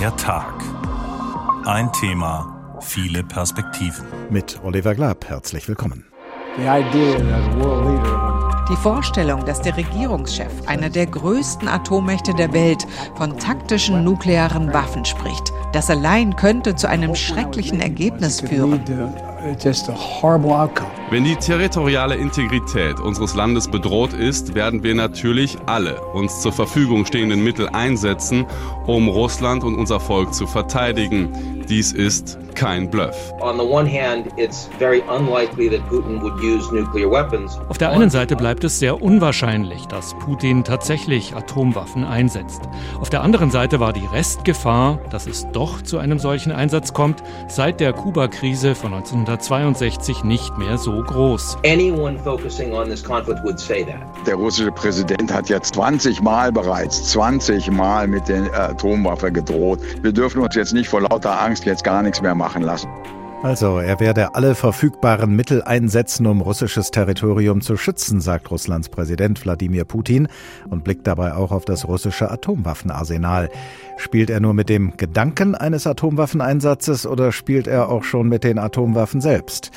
Der Tag. Ein Thema, viele Perspektiven. Mit Oliver Glab, herzlich willkommen. Die Vorstellung, dass der Regierungschef einer der größten Atommächte der Welt von taktischen nuklearen Waffen spricht, das allein könnte zu einem schrecklichen Ergebnis führen. Wenn die territoriale Integrität unseres Landes bedroht ist, werden wir natürlich alle uns zur Verfügung stehenden Mittel einsetzen, um Russland und unser Volk zu verteidigen. Dies ist kein Bluff. Auf der einen Seite bleibt es sehr unwahrscheinlich, dass Putin tatsächlich Atomwaffen einsetzt. Auf der anderen Seite war die Restgefahr, dass es doch zu einem solchen Einsatz kommt, seit der Kuba-Krise von 1962 nicht mehr so groß. Der russische Präsident hat ja 20 Mal bereits, 20 Mal mit der Atomwaffe gedroht. Wir dürfen uns jetzt nicht vor lauter Angst jetzt gar nichts mehr machen lassen. Also, er werde alle verfügbaren Mittel einsetzen, um russisches Territorium zu schützen, sagt Russlands Präsident Wladimir Putin und blickt dabei auch auf das russische Atomwaffenarsenal. Spielt er nur mit dem Gedanken eines Atomwaffeneinsatzes oder spielt er auch schon mit den Atomwaffen selbst?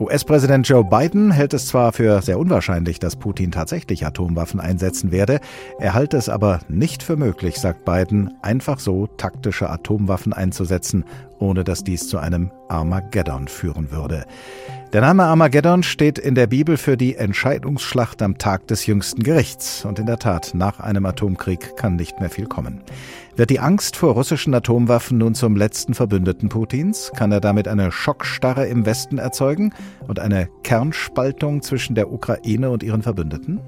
US-Präsident Joe Biden hält es zwar für sehr unwahrscheinlich, dass Putin tatsächlich Atomwaffen einsetzen werde, er halte es aber nicht für möglich, sagt Biden, einfach so taktische Atomwaffen einzusetzen, ohne dass dies zu einem Armageddon führen würde. Der Name Armageddon steht in der Bibel für die Entscheidungsschlacht am Tag des jüngsten Gerichts. Und in der Tat, nach einem Atomkrieg kann nicht mehr viel kommen. Wird die Angst vor russischen Atomwaffen nun zum letzten Verbündeten Putins? Kann er damit eine Schockstarre im Westen erzeugen und eine Kernspaltung zwischen der Ukraine und ihren Verbündeten?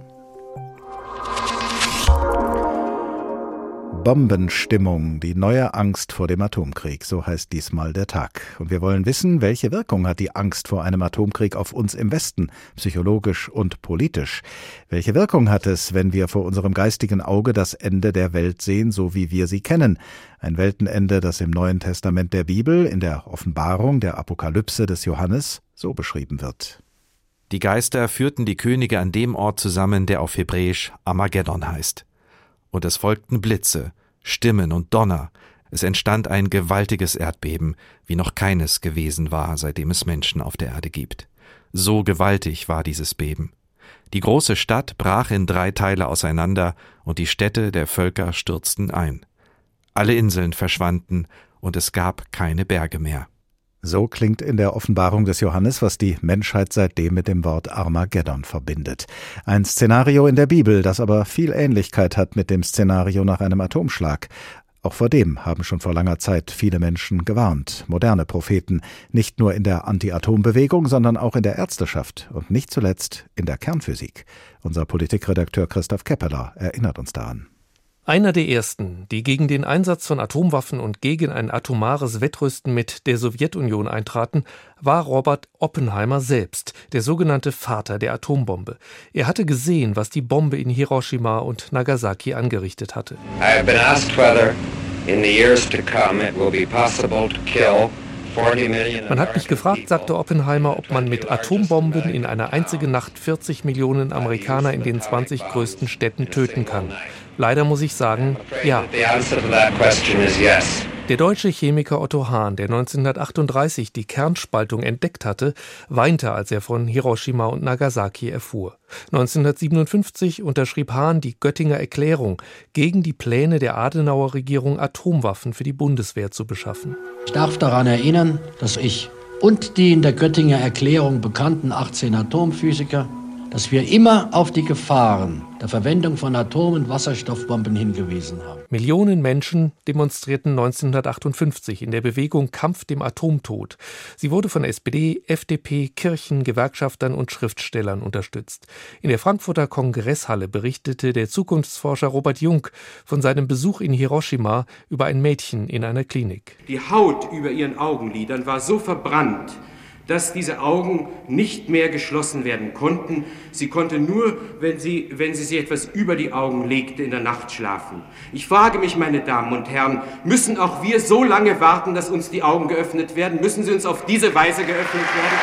Bombenstimmung, die neue Angst vor dem Atomkrieg, so heißt diesmal der Tag. Und wir wollen wissen, welche Wirkung hat die Angst vor einem Atomkrieg auf uns im Westen, psychologisch und politisch? Welche Wirkung hat es, wenn wir vor unserem geistigen Auge das Ende der Welt sehen, so wie wir sie kennen? Ein Weltenende, das im Neuen Testament der Bibel, in der Offenbarung der Apokalypse des Johannes, so beschrieben wird. Die Geister führten die Könige an dem Ort zusammen, der auf Hebräisch Armageddon heißt und es folgten Blitze, Stimmen und Donner, es entstand ein gewaltiges Erdbeben, wie noch keines gewesen war, seitdem es Menschen auf der Erde gibt. So gewaltig war dieses Beben. Die große Stadt brach in drei Teile auseinander, und die Städte der Völker stürzten ein. Alle Inseln verschwanden, und es gab keine Berge mehr. So klingt in der Offenbarung des Johannes, was die Menschheit seitdem mit dem Wort Armageddon verbindet. Ein Szenario in der Bibel, das aber viel Ähnlichkeit hat mit dem Szenario nach einem Atomschlag. Auch vor dem haben schon vor langer Zeit viele Menschen gewarnt, moderne Propheten, nicht nur in der Anti-Atom-Bewegung, sondern auch in der Ärzteschaft und nicht zuletzt in der Kernphysik. Unser Politikredakteur Christoph Keppeler erinnert uns daran. Einer der ersten, die gegen den Einsatz von Atomwaffen und gegen ein atomares Wettrüsten mit der Sowjetunion eintraten, war Robert Oppenheimer selbst, der sogenannte Vater der Atombombe. Er hatte gesehen, was die Bombe in Hiroshima und Nagasaki angerichtet hatte. I have been asked whether in the years to come it will be possible to kill man hat mich gefragt, sagte Oppenheimer, ob man mit Atombomben in einer einzigen Nacht 40 Millionen Amerikaner in den 20 größten Städten töten kann. Leider muss ich sagen, ja. Der deutsche Chemiker Otto Hahn, der 1938 die Kernspaltung entdeckt hatte, weinte, als er von Hiroshima und Nagasaki erfuhr. 1957 unterschrieb Hahn die Göttinger Erklärung gegen die Pläne der Adenauer Regierung, Atomwaffen für die Bundeswehr zu beschaffen. Ich darf daran erinnern, dass ich und die in der Göttinger Erklärung bekannten 18 Atomphysiker dass wir immer auf die Gefahren der Verwendung von Atom- und Wasserstoffbomben hingewiesen haben. Millionen Menschen demonstrierten 1958 in der Bewegung Kampf dem Atomtod. Sie wurde von SPD, FDP, Kirchen, Gewerkschaftern und Schriftstellern unterstützt. In der Frankfurter Kongresshalle berichtete der Zukunftsforscher Robert Jung von seinem Besuch in Hiroshima über ein Mädchen in einer Klinik. Die Haut über ihren Augenlidern war so verbrannt, dass diese Augen nicht mehr geschlossen werden konnten. Sie konnte nur, wenn sie, wenn sie sich etwas über die Augen legte, in der Nacht schlafen. Ich frage mich, meine Damen und Herren, müssen auch wir so lange warten, dass uns die Augen geöffnet werden? Müssen sie uns auf diese Weise geöffnet werden?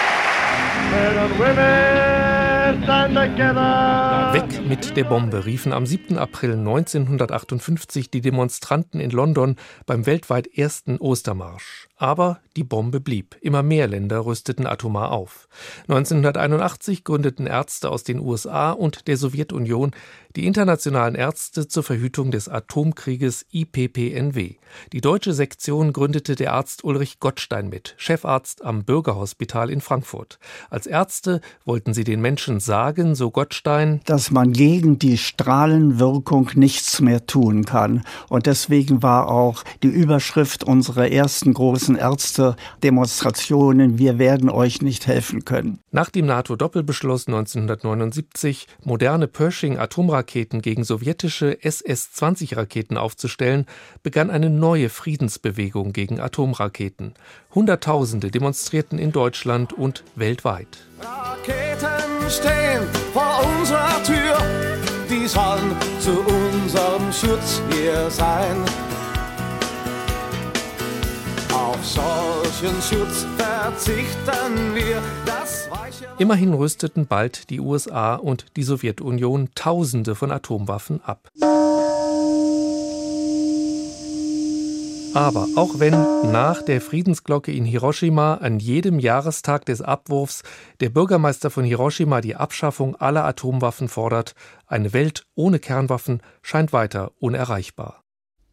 Weg mit der Bombe riefen am 7. April 1958 die Demonstranten in London beim weltweit ersten Ostermarsch. Aber die Bombe blieb. Immer mehr Länder rüsteten atomar auf. 1981 gründeten Ärzte aus den USA und der Sowjetunion die Internationalen Ärzte zur Verhütung des Atomkrieges IPPNW. Die deutsche Sektion gründete der Arzt Ulrich Gottstein mit, Chefarzt am Bürgerhospital in Frankfurt. Als Ärzte wollten sie den Menschen sagen, so Gottstein, dass man gegen die Strahlenwirkung nichts mehr tun kann. Und deswegen war auch die Überschrift unserer ersten großen Ärzte-Demonstrationen, wir werden euch nicht helfen können. Nach dem NATO-Doppelbeschluss 1979, moderne Pershing-Atomraketen gegen sowjetische SS-20-Raketen aufzustellen, begann eine neue Friedensbewegung gegen Atomraketen. Hunderttausende demonstrierten in Deutschland und weltweit. Raketen stehen vor unserer Tür, die sollen zu unserem Schutz hier sein. Solchen Schutz verzichten wir. Immerhin rüsteten bald die USA und die Sowjetunion Tausende von Atomwaffen ab. Aber auch wenn nach der Friedensglocke in Hiroshima an jedem Jahrestag des Abwurfs der Bürgermeister von Hiroshima die Abschaffung aller Atomwaffen fordert, eine Welt ohne Kernwaffen scheint weiter unerreichbar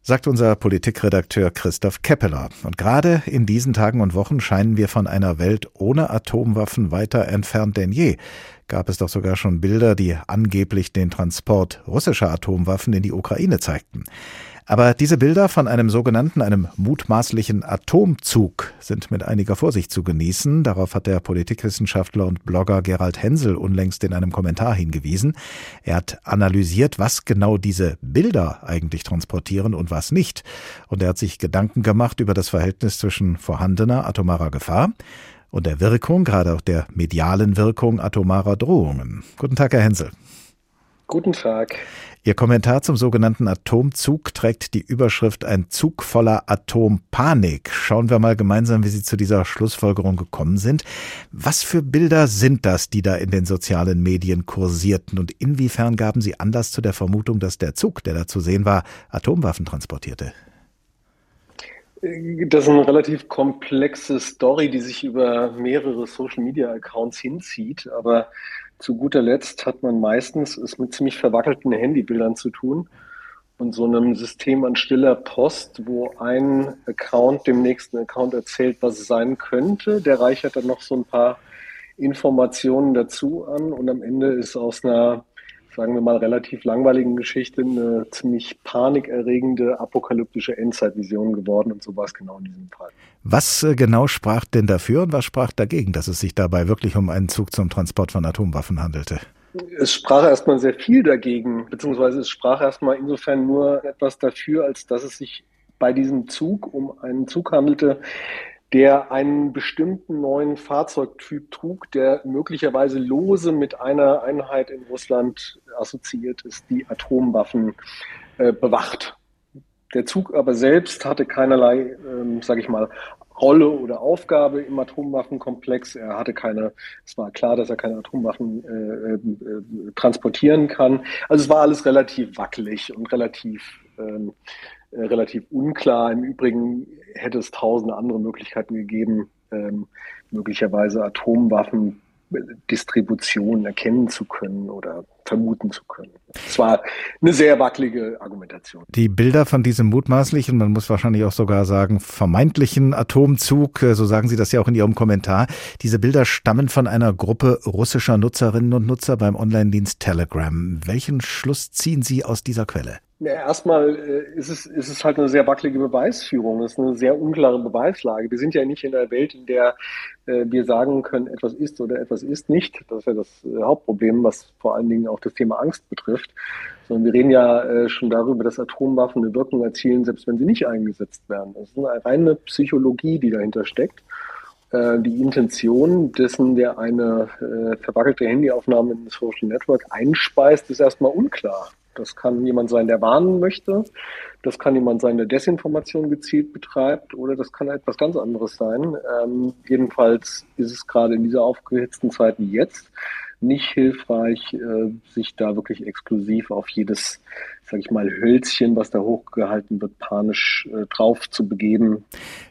sagt unser Politikredakteur Christoph Keppeler. Und gerade in diesen Tagen und Wochen scheinen wir von einer Welt ohne Atomwaffen weiter entfernt denn je. Gab es doch sogar schon Bilder, die angeblich den Transport russischer Atomwaffen in die Ukraine zeigten. Aber diese Bilder von einem sogenannten, einem mutmaßlichen Atomzug sind mit einiger Vorsicht zu genießen. Darauf hat der Politikwissenschaftler und Blogger Gerald Hensel unlängst in einem Kommentar hingewiesen. Er hat analysiert, was genau diese Bilder eigentlich transportieren und was nicht. Und er hat sich Gedanken gemacht über das Verhältnis zwischen vorhandener atomarer Gefahr und der Wirkung, gerade auch der medialen Wirkung atomarer Drohungen. Guten Tag, Herr Hensel. Guten Tag. Ihr Kommentar zum sogenannten Atomzug trägt die Überschrift Ein Zug voller Atompanik. Schauen wir mal gemeinsam, wie Sie zu dieser Schlussfolgerung gekommen sind. Was für Bilder sind das, die da in den sozialen Medien kursierten? Und inwiefern gaben Sie Anlass zu der Vermutung, dass der Zug, der da zu sehen war, Atomwaffen transportierte? Das ist eine relativ komplexe Story, die sich über mehrere Social-Media-Accounts hinzieht. Aber zu guter Letzt hat man meistens es mit ziemlich verwackelten Handybildern zu tun und so einem System an stiller Post, wo ein Account dem nächsten Account erzählt, was es sein könnte. Der reichert dann noch so ein paar Informationen dazu an und am Ende ist aus einer sagen wir mal, relativ langweiligen Geschichte eine ziemlich panikerregende, apokalyptische Endzeitvision geworden und so war es genau in diesem Fall. Was äh, genau sprach denn dafür und was sprach dagegen, dass es sich dabei wirklich um einen Zug zum Transport von Atomwaffen handelte? Es sprach erstmal sehr viel dagegen, beziehungsweise es sprach erstmal insofern nur etwas dafür, als dass es sich bei diesem Zug um einen Zug handelte, der einen bestimmten neuen Fahrzeugtyp trug, der möglicherweise lose mit einer Einheit in Russland assoziiert ist, die Atomwaffen äh, bewacht. Der Zug aber selbst hatte keinerlei, ähm, sage ich mal, Rolle oder Aufgabe im Atomwaffenkomplex. Er hatte keine, es war klar, dass er keine Atomwaffen äh, äh, transportieren kann. Also es war alles relativ wackelig und relativ ähm, äh, relativ unklar. Im Übrigen hätte es tausende andere Möglichkeiten gegeben, ähm, möglicherweise Atomwaffen Distribution erkennen zu können oder vermuten zu können. Es war eine sehr wackelige Argumentation. Die Bilder von diesem mutmaßlichen, man muss wahrscheinlich auch sogar sagen, vermeintlichen Atomzug, äh, so sagen Sie das ja auch in Ihrem Kommentar, diese Bilder stammen von einer Gruppe russischer Nutzerinnen und Nutzer beim Online-Dienst Telegram. Welchen Schluss ziehen Sie aus dieser Quelle? Ja, erstmal äh, ist, es, ist es halt eine sehr wackelige Beweisführung. Es ist eine sehr unklare Beweislage. Wir sind ja nicht in einer Welt, in der äh, wir sagen können, etwas ist oder etwas ist nicht. Das ist ja das äh, Hauptproblem, was vor allen Dingen auch das Thema Angst betrifft. Sondern wir reden ja schon darüber, dass Atomwaffen eine Wirkung erzielen, selbst wenn sie nicht eingesetzt werden. Das ist eine reine Psychologie, die dahinter steckt. Die Intention dessen, der eine verwackelte Handyaufnahme in das Social Network einspeist, ist erstmal unklar. Das kann jemand sein, der warnen möchte. Das kann jemand sein, der Desinformation gezielt betreibt. Oder das kann etwas ganz anderes sein. Ähm, jedenfalls ist es gerade in dieser aufgehitzten Zeit wie jetzt nicht hilfreich, äh, sich da wirklich exklusiv auf jedes, sag ich mal, Hölzchen, was da hochgehalten wird, panisch äh, drauf zu begeben.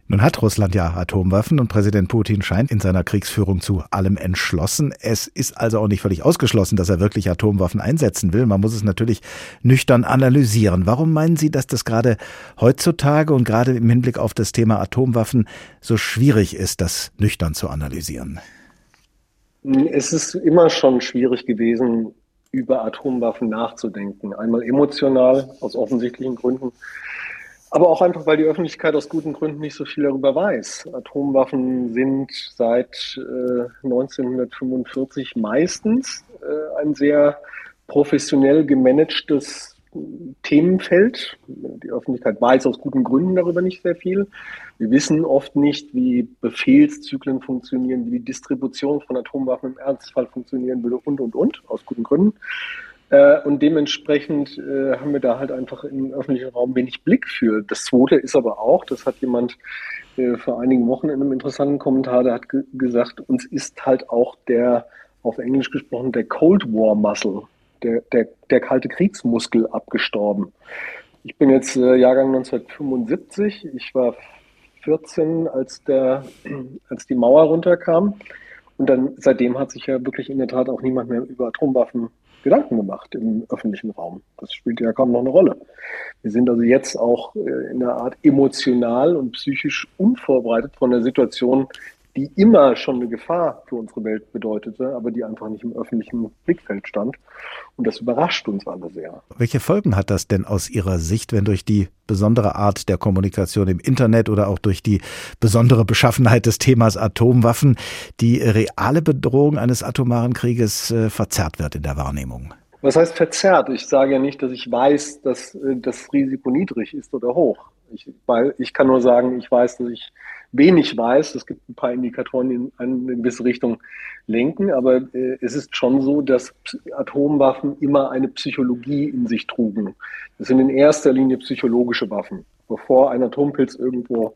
Nun hat Russland ja Atomwaffen und Präsident Putin scheint in seiner Kriegsführung zu allem entschlossen. Es ist also auch nicht völlig ausgeschlossen, dass er wirklich Atomwaffen einsetzen will. Man muss es natürlich nüchtern analysieren. Warum meinen Sie, dass das gerade heutzutage und gerade im Hinblick auf das Thema Atomwaffen so schwierig ist, das nüchtern zu analysieren? Es ist immer schon schwierig gewesen, über Atomwaffen nachzudenken. Einmal emotional, aus offensichtlichen Gründen, aber auch einfach, weil die Öffentlichkeit aus guten Gründen nicht so viel darüber weiß. Atomwaffen sind seit äh, 1945 meistens äh, ein sehr professionell gemanagtes Themenfeld. Die Öffentlichkeit weiß aus guten Gründen darüber nicht sehr viel. Wir wissen oft nicht, wie Befehlszyklen funktionieren, wie die Distribution von Atomwaffen im Ernstfall funktionieren würde und, und, und, aus guten Gründen. Äh, und dementsprechend äh, haben wir da halt einfach im öffentlichen Raum wenig Blick für. Das Zweite ist aber auch, das hat jemand äh, vor einigen Wochen in einem interessanten Kommentar, der hat gesagt, uns ist halt auch der, auf Englisch gesprochen, der Cold War Muscle der, der, der kalte Kriegsmuskel abgestorben. Ich bin jetzt äh, Jahrgang 1975. Ich war 14, als, der, als die Mauer runterkam. Und dann seitdem hat sich ja wirklich in der Tat auch niemand mehr über Atomwaffen Gedanken gemacht im öffentlichen Raum. Das spielt ja kaum noch eine Rolle. Wir sind also jetzt auch äh, in einer Art emotional und psychisch unvorbereitet von der Situation die immer schon eine Gefahr für unsere Welt bedeutete, aber die einfach nicht im öffentlichen Blickfeld stand. Und das überrascht uns alle sehr. Welche Folgen hat das denn aus Ihrer Sicht, wenn durch die besondere Art der Kommunikation im Internet oder auch durch die besondere Beschaffenheit des Themas Atomwaffen die reale Bedrohung eines atomaren Krieges äh, verzerrt wird in der Wahrnehmung? Was heißt verzerrt? Ich sage ja nicht, dass ich weiß, dass äh, das Risiko niedrig ist oder hoch. Ich, weil ich kann nur sagen, ich weiß, dass ich wenig weiß. Es gibt ein paar Indikatoren, die in eine gewisse Richtung lenken, aber äh, es ist schon so, dass Atomwaffen immer eine Psychologie in sich trugen. Das sind in erster Linie psychologische Waffen. Bevor ein Atompilz irgendwo,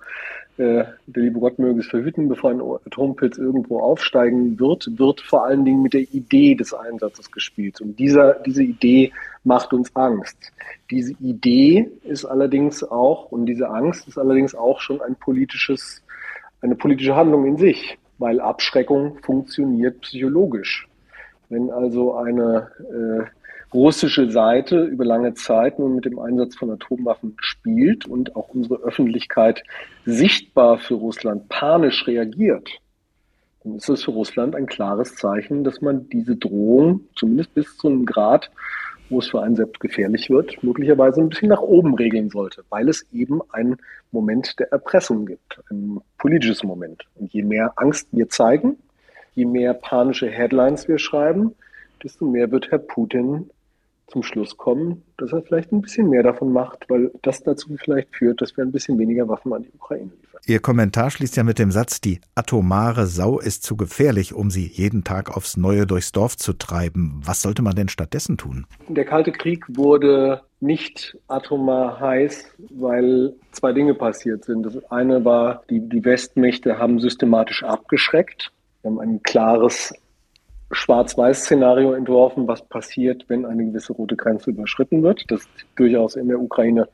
äh, der liebe Gott möge es verhüten, bevor ein Atompilz irgendwo aufsteigen wird, wird vor allen Dingen mit der Idee des Einsatzes gespielt. Und dieser, diese Idee macht uns Angst. Diese Idee ist allerdings auch, und diese Angst ist allerdings auch schon ein politisches eine politische Handlung in sich, weil Abschreckung funktioniert psychologisch. Wenn also eine äh, russische Seite über lange Zeit nun mit dem Einsatz von Atomwaffen spielt und auch unsere Öffentlichkeit sichtbar für Russland panisch reagiert, dann ist es für Russland ein klares Zeichen, dass man diese Drohung zumindest bis zu einem Grad wo es für einen selbst gefährlich wird, möglicherweise ein bisschen nach oben regeln sollte, weil es eben einen Moment der Erpressung gibt, ein politisches Moment. Und je mehr Angst wir zeigen, je mehr panische Headlines wir schreiben, desto mehr wird Herr Putin zum Schluss kommen, dass er vielleicht ein bisschen mehr davon macht, weil das dazu vielleicht führt, dass wir ein bisschen weniger Waffen an die Ukraine liefern. Ihr Kommentar schließt ja mit dem Satz, die atomare Sau ist zu gefährlich, um sie jeden Tag aufs Neue durchs Dorf zu treiben. Was sollte man denn stattdessen tun? Der Kalte Krieg wurde nicht atomar heiß, weil zwei Dinge passiert sind. Das eine war, die, die Westmächte haben systematisch abgeschreckt. Wir haben ein klares Schwarz-Weiß-Szenario entworfen, was passiert, wenn eine gewisse rote Grenze überschritten wird. Das ist durchaus in der Ukraine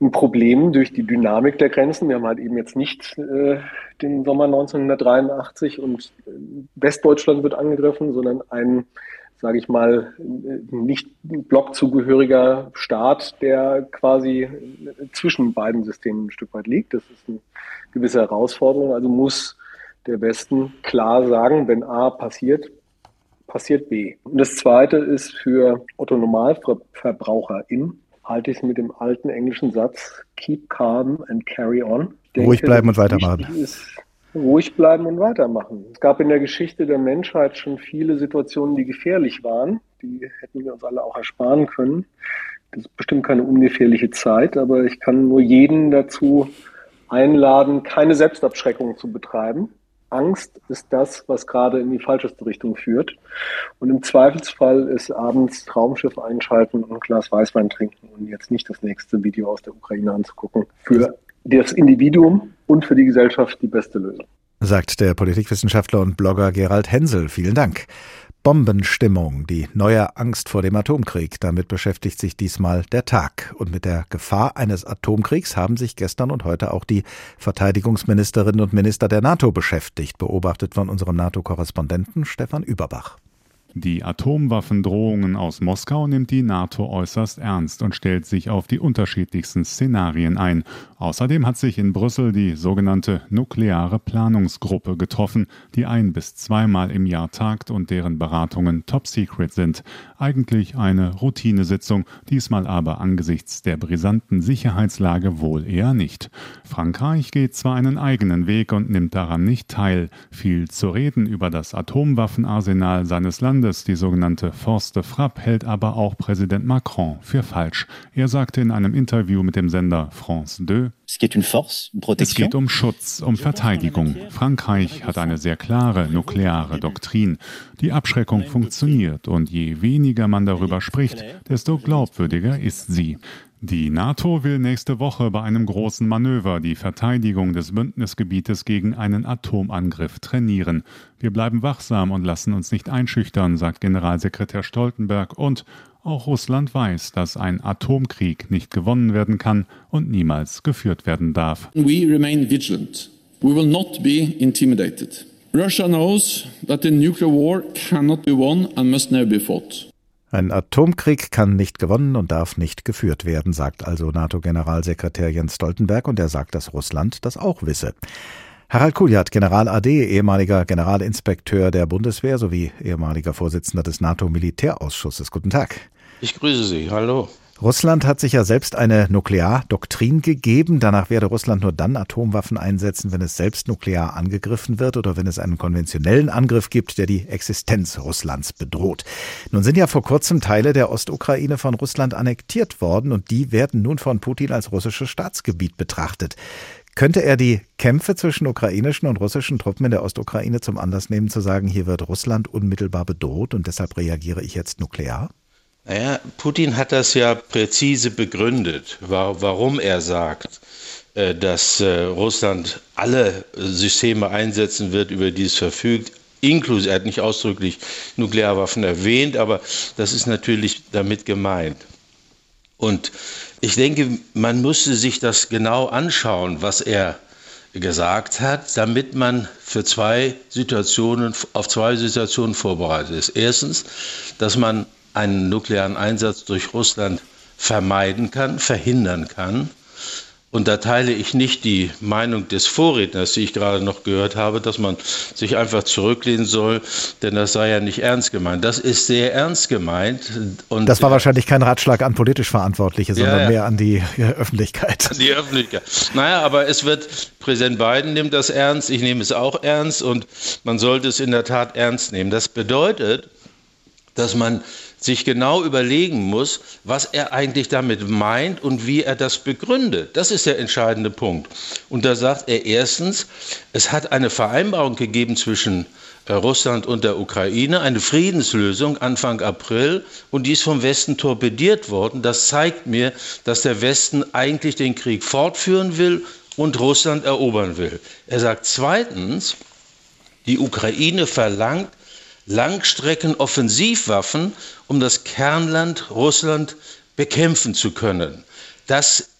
ein Problem durch die Dynamik der Grenzen. Wir haben halt eben jetzt nicht äh, den Sommer 1983 und äh, Westdeutschland wird angegriffen, sondern ein, sage ich mal, nicht blockzugehöriger Staat, der quasi zwischen beiden Systemen ein Stück weit liegt. Das ist eine gewisse Herausforderung. Also muss der Westen klar sagen, wenn A passiert, passiert B. Und das Zweite ist für Otto NormalverbraucherInnen, halte ich es mit dem alten englischen Satz, keep calm and carry on. Denke, ruhig bleiben und weitermachen. Ist, ruhig bleiben und weitermachen. Es gab in der Geschichte der Menschheit schon viele Situationen, die gefährlich waren. Die hätten wir uns alle auch ersparen können. Das ist bestimmt keine ungefährliche Zeit, aber ich kann nur jeden dazu einladen, keine Selbstabschreckung zu betreiben, Angst ist das, was gerade in die falscheste Richtung führt. Und im Zweifelsfall ist abends Traumschiff einschalten und ein Glas Weißwein trinken und jetzt nicht das nächste Video aus der Ukraine anzugucken. Für das Individuum und für die Gesellschaft die beste Lösung. Sagt der Politikwissenschaftler und Blogger Gerald Hensel. Vielen Dank. Bombenstimmung, die neue Angst vor dem Atomkrieg. Damit beschäftigt sich diesmal der Tag. Und mit der Gefahr eines Atomkriegs haben sich gestern und heute auch die Verteidigungsministerinnen und Minister der NATO beschäftigt, beobachtet von unserem NATO-Korrespondenten Stefan Überbach. Die Atomwaffendrohungen aus Moskau nimmt die NATO äußerst ernst und stellt sich auf die unterschiedlichsten Szenarien ein. Außerdem hat sich in Brüssel die sogenannte nukleare Planungsgruppe getroffen, die ein bis zweimal im Jahr tagt und deren Beratungen top secret sind. Eigentlich eine Routinesitzung, diesmal aber angesichts der brisanten Sicherheitslage wohl eher nicht. Frankreich geht zwar einen eigenen Weg und nimmt daran nicht teil. Viel zu reden über das Atomwaffenarsenal seines Landes Landes, die sogenannte Force de Frappe, hält aber auch Präsident Macron für falsch. Er sagte in einem Interview mit dem Sender France 2, es geht um Schutz, um Verteidigung. Frankreich hat eine sehr klare nukleare Doktrin. Die Abschreckung funktioniert und je weniger man darüber spricht, desto glaubwürdiger ist sie. Die NATO will nächste Woche bei einem großen Manöver die Verteidigung des Bündnisgebietes gegen einen Atomangriff trainieren. Wir bleiben wachsam und lassen uns nicht einschüchtern, sagt Generalsekretär Stoltenberg. Und auch Russland weiß, dass ein Atomkrieg nicht gewonnen werden kann und niemals geführt werden darf. We remain vigilant. We will not be intimidated. Russia knows that the nuclear war cannot be won and must never be fought. Ein Atomkrieg kann nicht gewonnen und darf nicht geführt werden, sagt also NATO-Generalsekretär Jens Stoltenberg und er sagt, dass Russland das auch wisse. Harald Kuljat, General AD, ehemaliger Generalinspekteur der Bundeswehr sowie ehemaliger Vorsitzender des NATO-Militärausschusses. Guten Tag. Ich grüße Sie. Hallo. Russland hat sich ja selbst eine Nukleardoktrin gegeben. Danach werde Russland nur dann Atomwaffen einsetzen, wenn es selbst nuklear angegriffen wird oder wenn es einen konventionellen Angriff gibt, der die Existenz Russlands bedroht. Nun sind ja vor kurzem Teile der Ostukraine von Russland annektiert worden und die werden nun von Putin als russisches Staatsgebiet betrachtet. Könnte er die Kämpfe zwischen ukrainischen und russischen Truppen in der Ostukraine zum Anlass nehmen, zu sagen, hier wird Russland unmittelbar bedroht und deshalb reagiere ich jetzt nuklear? Naja, Putin hat das ja präzise begründet, warum er sagt, äh, dass äh, Russland alle Systeme einsetzen wird, über die es verfügt, inklusive, er hat nicht ausdrücklich Nuklearwaffen erwähnt, aber das ist natürlich damit gemeint. Und ich denke, man müsste sich das genau anschauen, was er gesagt hat, damit man für zwei Situationen, auf zwei Situationen vorbereitet ist. Erstens, dass man einen nuklearen Einsatz durch Russland vermeiden kann, verhindern kann. Und da teile ich nicht die Meinung des Vorredners, die ich gerade noch gehört habe, dass man sich einfach zurücklehnen soll, denn das sei ja nicht ernst gemeint. Das ist sehr ernst gemeint. Und das war wahrscheinlich kein Ratschlag an politisch Verantwortliche, sondern ja, ja. mehr an die Öffentlichkeit. An die Öffentlichkeit. Naja, aber es wird, Präsident Biden nimmt das ernst, ich nehme es auch ernst und man sollte es in der Tat ernst nehmen. Das bedeutet, dass man sich genau überlegen muss, was er eigentlich damit meint und wie er das begründet. Das ist der entscheidende Punkt. Und da sagt er erstens, es hat eine Vereinbarung gegeben zwischen äh, Russland und der Ukraine, eine Friedenslösung Anfang April, und die ist vom Westen torpediert worden. Das zeigt mir, dass der Westen eigentlich den Krieg fortführen will und Russland erobern will. Er sagt zweitens, die Ukraine verlangt Langstreckenoffensivwaffen, um das Kernland Russland bekämpfen zu können. Das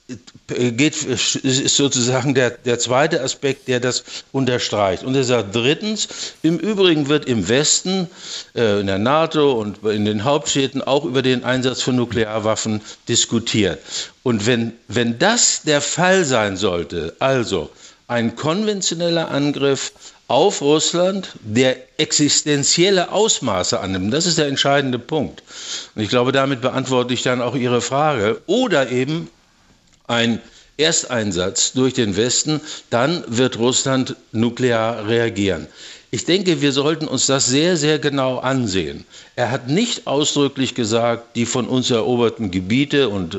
geht, ist sozusagen der, der zweite Aspekt, der das unterstreicht. Und er sagt drittens, im Übrigen wird im Westen, äh, in der NATO und in den Hauptstädten auch über den Einsatz von Nuklearwaffen diskutiert. Und wenn, wenn das der Fall sein sollte, also ein konventioneller Angriff auf Russland, der existenzielle Ausmaße annimmt. Das ist der entscheidende Punkt. Und ich glaube, damit beantworte ich dann auch Ihre Frage. Oder eben ein Ersteinsatz durch den Westen, dann wird Russland nuklear reagieren. Ich denke, wir sollten uns das sehr, sehr genau ansehen. Er hat nicht ausdrücklich gesagt, die von uns eroberten Gebiete und,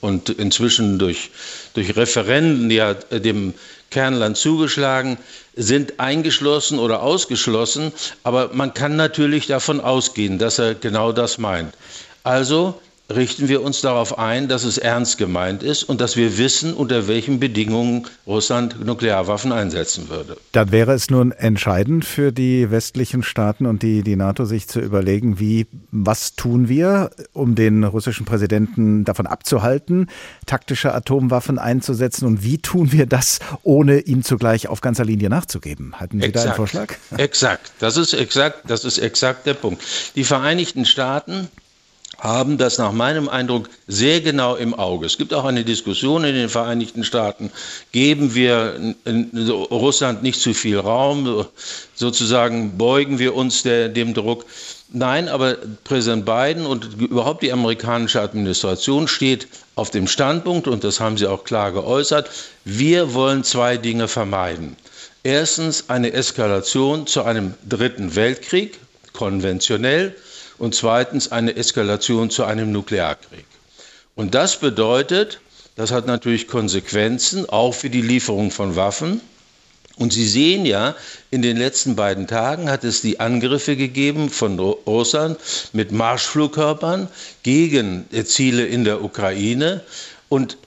und inzwischen durch, durch Referenden ja dem Kernland zugeschlagen, sind eingeschlossen oder ausgeschlossen, aber man kann natürlich davon ausgehen, dass er genau das meint. Also richten wir uns darauf ein, dass es ernst gemeint ist und dass wir wissen, unter welchen Bedingungen Russland Nuklearwaffen einsetzen würde. Dann wäre es nun entscheidend für die westlichen Staaten und die, die NATO, sich zu überlegen, wie, was tun wir, um den russischen Präsidenten davon abzuhalten, taktische Atomwaffen einzusetzen und wie tun wir das, ohne ihm zugleich auf ganzer Linie nachzugeben? Hatten Sie exakt, da einen Vorschlag? Exakt, das ist exakt, das ist exakt der Punkt. Die Vereinigten Staaten haben das nach meinem Eindruck sehr genau im Auge. Es gibt auch eine Diskussion in den Vereinigten Staaten, geben wir Russland nicht zu viel Raum, sozusagen beugen wir uns der, dem Druck. Nein, aber Präsident Biden und überhaupt die amerikanische Administration steht auf dem Standpunkt, und das haben sie auch klar geäußert, wir wollen zwei Dinge vermeiden. Erstens eine Eskalation zu einem dritten Weltkrieg, konventionell, und zweitens eine Eskalation zu einem Nuklearkrieg. Und das bedeutet, das hat natürlich Konsequenzen, auch für die Lieferung von Waffen. Und Sie sehen ja, in den letzten beiden Tagen hat es die Angriffe gegeben von Russland mit Marschflugkörpern gegen Ziele in der Ukraine. Und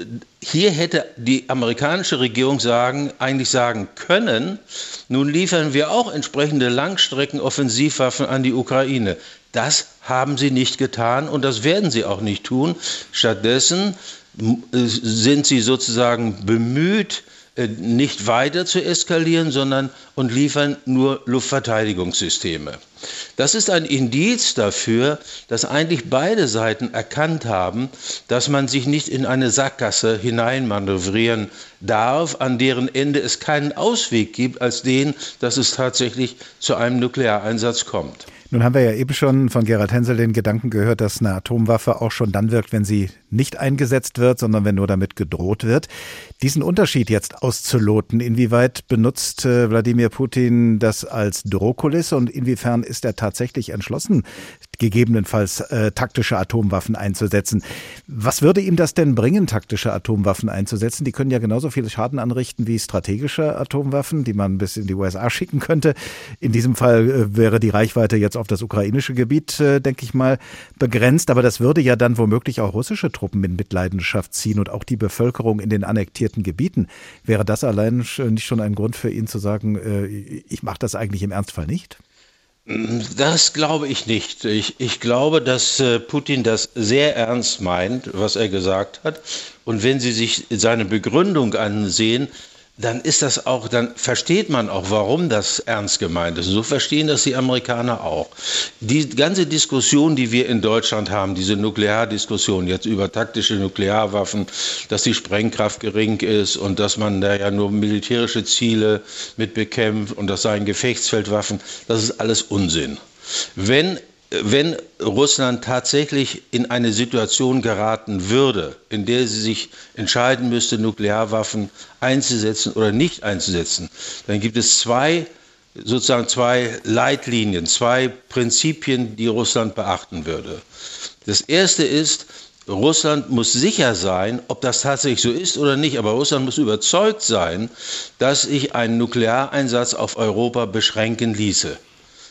hier hätte die amerikanische Regierung sagen, eigentlich sagen können, nun liefern wir auch entsprechende Langstreckenoffensivwaffen an die Ukraine. Das haben sie nicht getan und das werden sie auch nicht tun. Stattdessen äh, sind sie sozusagen bemüht, äh, nicht weiter zu eskalieren, sondern und liefern nur Luftverteidigungssysteme. Das ist ein Indiz dafür, dass eigentlich beide Seiten erkannt haben, dass man sich nicht in eine Sackgasse hineinmanövrieren darf, an deren Ende es keinen Ausweg gibt als den, dass es tatsächlich zu einem Nukleareinsatz kommt. Nun haben wir ja eben schon von Gerhard Hensel den Gedanken gehört, dass eine Atomwaffe auch schon dann wirkt, wenn sie nicht eingesetzt wird, sondern wenn nur damit gedroht wird. Diesen Unterschied jetzt auszuloten, inwieweit benutzt äh, Wladimir Putin das als Drohkulisse und inwiefern ist er tatsächlich entschlossen, gegebenenfalls äh, taktische Atomwaffen einzusetzen. Was würde ihm das denn bringen, taktische Atomwaffen einzusetzen? Die können ja genauso viel Schaden anrichten wie strategische Atomwaffen, die man bis in die USA schicken könnte. In diesem Fall äh, wäre die Reichweite jetzt auf das ukrainische Gebiet, äh, denke ich mal, begrenzt. Aber das würde ja dann womöglich auch russische Truppen in Mitleidenschaft ziehen und auch die Bevölkerung in den annektierten Gebieten. Wäre das allein nicht schon ein Grund für ihn zu sagen, äh, ich mache das eigentlich im Ernstfall nicht? Das glaube ich nicht. Ich, ich glaube, dass äh, Putin das sehr ernst meint, was er gesagt hat. Und wenn Sie sich seine Begründung ansehen, dann ist das auch, dann versteht man auch, warum das ernst gemeint ist. So verstehen das die Amerikaner auch. Die ganze Diskussion, die wir in Deutschland haben, diese Nukleardiskussion jetzt über taktische Nuklearwaffen, dass die Sprengkraft gering ist und dass man da ja nur militärische Ziele mit bekämpft und das seien Gefechtsfeldwaffen, das ist alles Unsinn. Wenn wenn Russland tatsächlich in eine Situation geraten würde, in der sie sich entscheiden müsste, Nuklearwaffen einzusetzen oder nicht einzusetzen, dann gibt es zwei sozusagen zwei Leitlinien, zwei Prinzipien, die Russland beachten würde. Das erste ist, Russland muss sicher sein, ob das tatsächlich so ist oder nicht, aber Russland muss überzeugt sein, dass sich ein Nukleareinsatz auf Europa beschränken ließe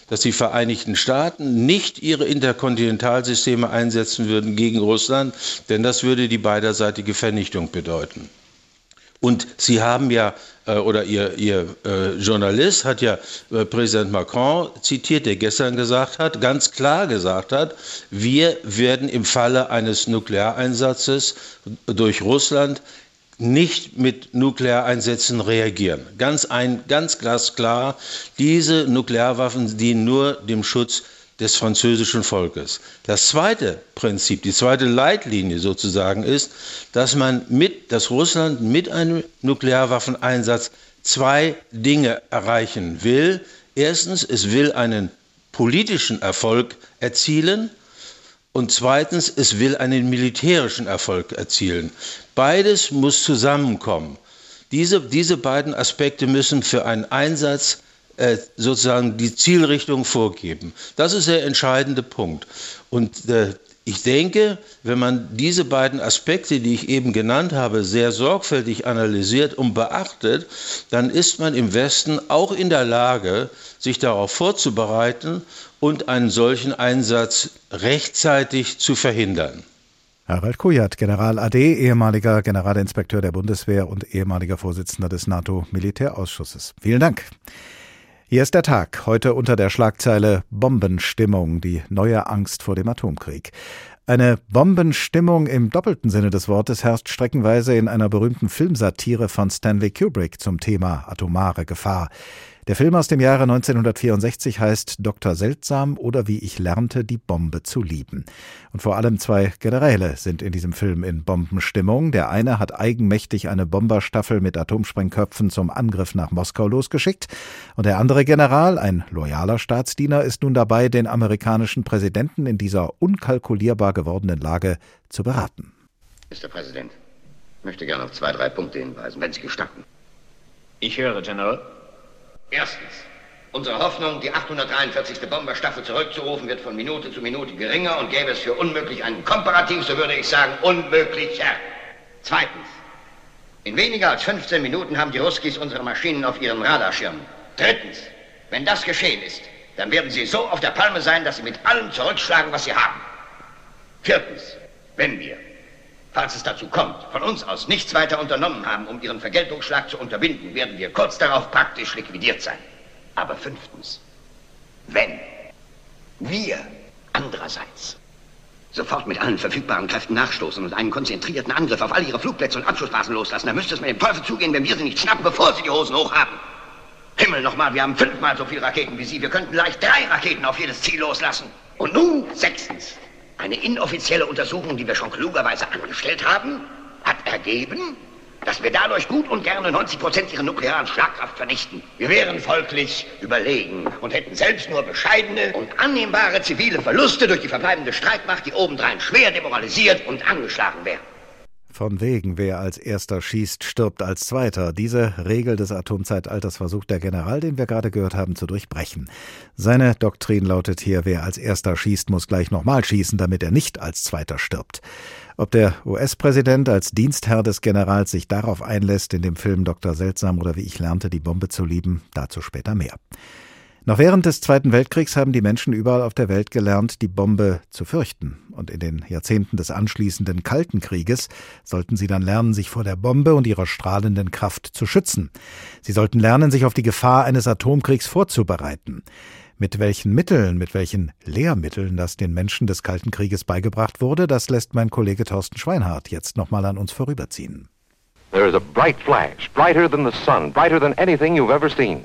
dass die Vereinigten Staaten nicht ihre Interkontinentalsysteme einsetzen würden gegen Russland, denn das würde die beiderseitige Vernichtung bedeuten. Und Sie haben ja, äh, oder Ihr, Ihr äh, Journalist hat ja äh, Präsident Macron zitiert, der gestern gesagt hat, ganz klar gesagt hat, wir werden im Falle eines Nukleareinsatzes durch Russland nicht mit Nukleareinsätzen reagieren. Ganz, ein, ganz glasklar, diese Nuklearwaffen dienen nur dem Schutz des französischen Volkes. Das zweite Prinzip, die zweite Leitlinie sozusagen ist, dass man mit, dass Russland mit einem Nuklearwaffeneinsatz zwei Dinge erreichen will. Erstens, es will einen politischen Erfolg erzielen und zweitens, es will einen militärischen Erfolg erzielen. Beides muss zusammenkommen. Diese, diese beiden Aspekte müssen für einen Einsatz äh, sozusagen die Zielrichtung vorgeben. Das ist der entscheidende Punkt. Und äh, ich denke, wenn man diese beiden Aspekte, die ich eben genannt habe, sehr sorgfältig analysiert und beachtet, dann ist man im Westen auch in der Lage, sich darauf vorzubereiten und einen solchen Einsatz rechtzeitig zu verhindern. Harald Kujat, General AD, ehemaliger Generalinspekteur der Bundeswehr und ehemaliger Vorsitzender des NATO-Militärausschusses. Vielen Dank. Hier ist der Tag, heute unter der Schlagzeile Bombenstimmung, die neue Angst vor dem Atomkrieg. Eine Bombenstimmung im doppelten Sinne des Wortes herrscht streckenweise in einer berühmten Filmsatire von Stanley Kubrick zum Thema atomare Gefahr. Der Film aus dem Jahre 1964 heißt Dr. Seltsam oder wie ich lernte, die Bombe zu lieben. Und vor allem zwei Generäle sind in diesem Film in Bombenstimmung. Der eine hat eigenmächtig eine Bomberstaffel mit Atomsprengköpfen zum Angriff nach Moskau losgeschickt. Und der andere General, ein loyaler Staatsdiener, ist nun dabei, den amerikanischen Präsidenten in dieser unkalkulierbar gewordenen Lage zu beraten. Mr. Präsident, ich möchte gerne auf zwei, drei Punkte hinweisen, wenn Sie gestatten. Ich höre, General. Erstens. Unsere Hoffnung, die 843. Bomberstaffel zurückzurufen, wird von Minute zu Minute geringer und gäbe es für unmöglich einen Komparativ, so würde ich sagen, unmöglicher. Zweitens. In weniger als 15 Minuten haben die Ruskis unsere Maschinen auf ihren Radarschirmen. Drittens. Wenn das geschehen ist, dann werden sie so auf der Palme sein, dass sie mit allem zurückschlagen, was sie haben. Viertens. Wenn wir, falls es dazu kommt, von uns aus nichts weiter unternommen haben, um ihren Vergeltungsschlag zu unterbinden, werden wir kurz darauf praktisch liquidiert sein. Aber fünftens, wenn wir andererseits sofort mit allen verfügbaren Kräften nachstoßen und einen konzentrierten Angriff auf all ihre Flugplätze und Abschussbasen loslassen, dann müsste es mit dem Teufel zugehen, wenn wir sie nicht schnappen, bevor sie die Hosen hochhaben. Himmel nochmal, wir haben fünfmal so viele Raketen wie Sie. Wir könnten leicht drei Raketen auf jedes Ziel loslassen. Und nun, sechstens, eine inoffizielle Untersuchung, die wir schon klugerweise angestellt haben, hat ergeben, dass wir dadurch gut und gerne 90 Prozent ihrer nuklearen Schlagkraft vernichten. Wir wären folglich überlegen und hätten selbst nur bescheidene und annehmbare zivile Verluste durch die verbleibende Streitmacht, die obendrein schwer demoralisiert und angeschlagen wäre. Von wegen, wer als erster schießt, stirbt als zweiter. Diese Regel des Atomzeitalters versucht der General, den wir gerade gehört haben, zu durchbrechen. Seine Doktrin lautet hier, wer als erster schießt, muss gleich nochmal schießen, damit er nicht als zweiter stirbt. Ob der US-Präsident als Dienstherr des Generals sich darauf einlässt, in dem Film Dr. Seltsam oder wie ich lernte, die Bombe zu lieben, dazu später mehr. Noch während des Zweiten Weltkriegs haben die Menschen überall auf der Welt gelernt, die Bombe zu fürchten. Und in den Jahrzehnten des anschließenden Kalten Krieges sollten sie dann lernen, sich vor der Bombe und ihrer strahlenden Kraft zu schützen. Sie sollten lernen, sich auf die Gefahr eines Atomkriegs vorzubereiten. Mit welchen Mitteln, mit welchen Lehrmitteln das den Menschen des Kalten Krieges beigebracht wurde, das lässt mein Kollege Thorsten Schweinhardt jetzt nochmal an uns vorüberziehen.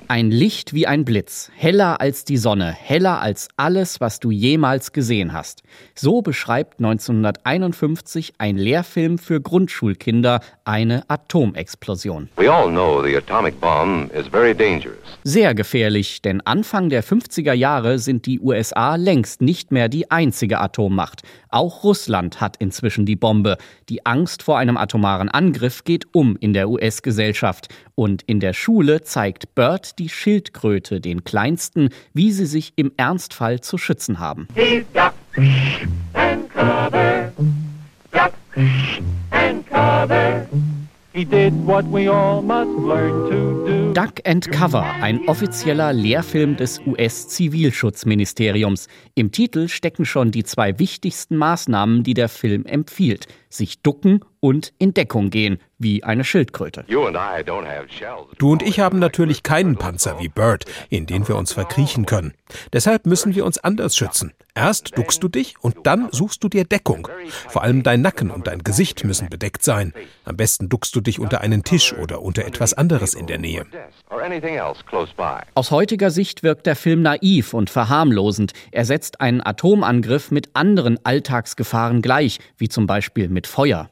Ein Licht wie ein Blitz, heller als die Sonne, heller als alles, was du jemals gesehen hast. So beschreibt 1951 ein Lehrfilm für Grundschulkinder eine Atomexplosion. Sehr gefährlich, denn Anfang der 50er Jahre sind die USA längst nicht mehr die einzige Atommacht. Auch Russland hat inzwischen die Bombe. Die Angst vor einem atomaren Angriff geht um in der US-Gesellschaft. Und in der Schule zeigt Bert die Schildkröte den Kleinsten, wie sie sich im Ernstfall zu schützen haben. Duck and Cover, ein offizieller Lehrfilm des US-Zivilschutzministeriums. Im Titel stecken schon die zwei wichtigsten Maßnahmen, die der Film empfiehlt: sich ducken und in Deckung gehen, wie eine Schildkröte. Du und ich haben natürlich keinen Panzer wie Bird, in den wir uns verkriechen können. Deshalb müssen wir uns anders schützen. Erst duckst du dich und dann suchst du dir Deckung. Vor allem dein Nacken und dein Gesicht müssen bedeckt sein. Am besten duckst du dich unter einen Tisch oder unter etwas anderes in der Nähe. Aus heutiger Sicht wirkt der Film naiv und verharmlosend. Er setzt einen Atomangriff mit anderen Alltagsgefahren gleich, wie zum Beispiel mit Feuer.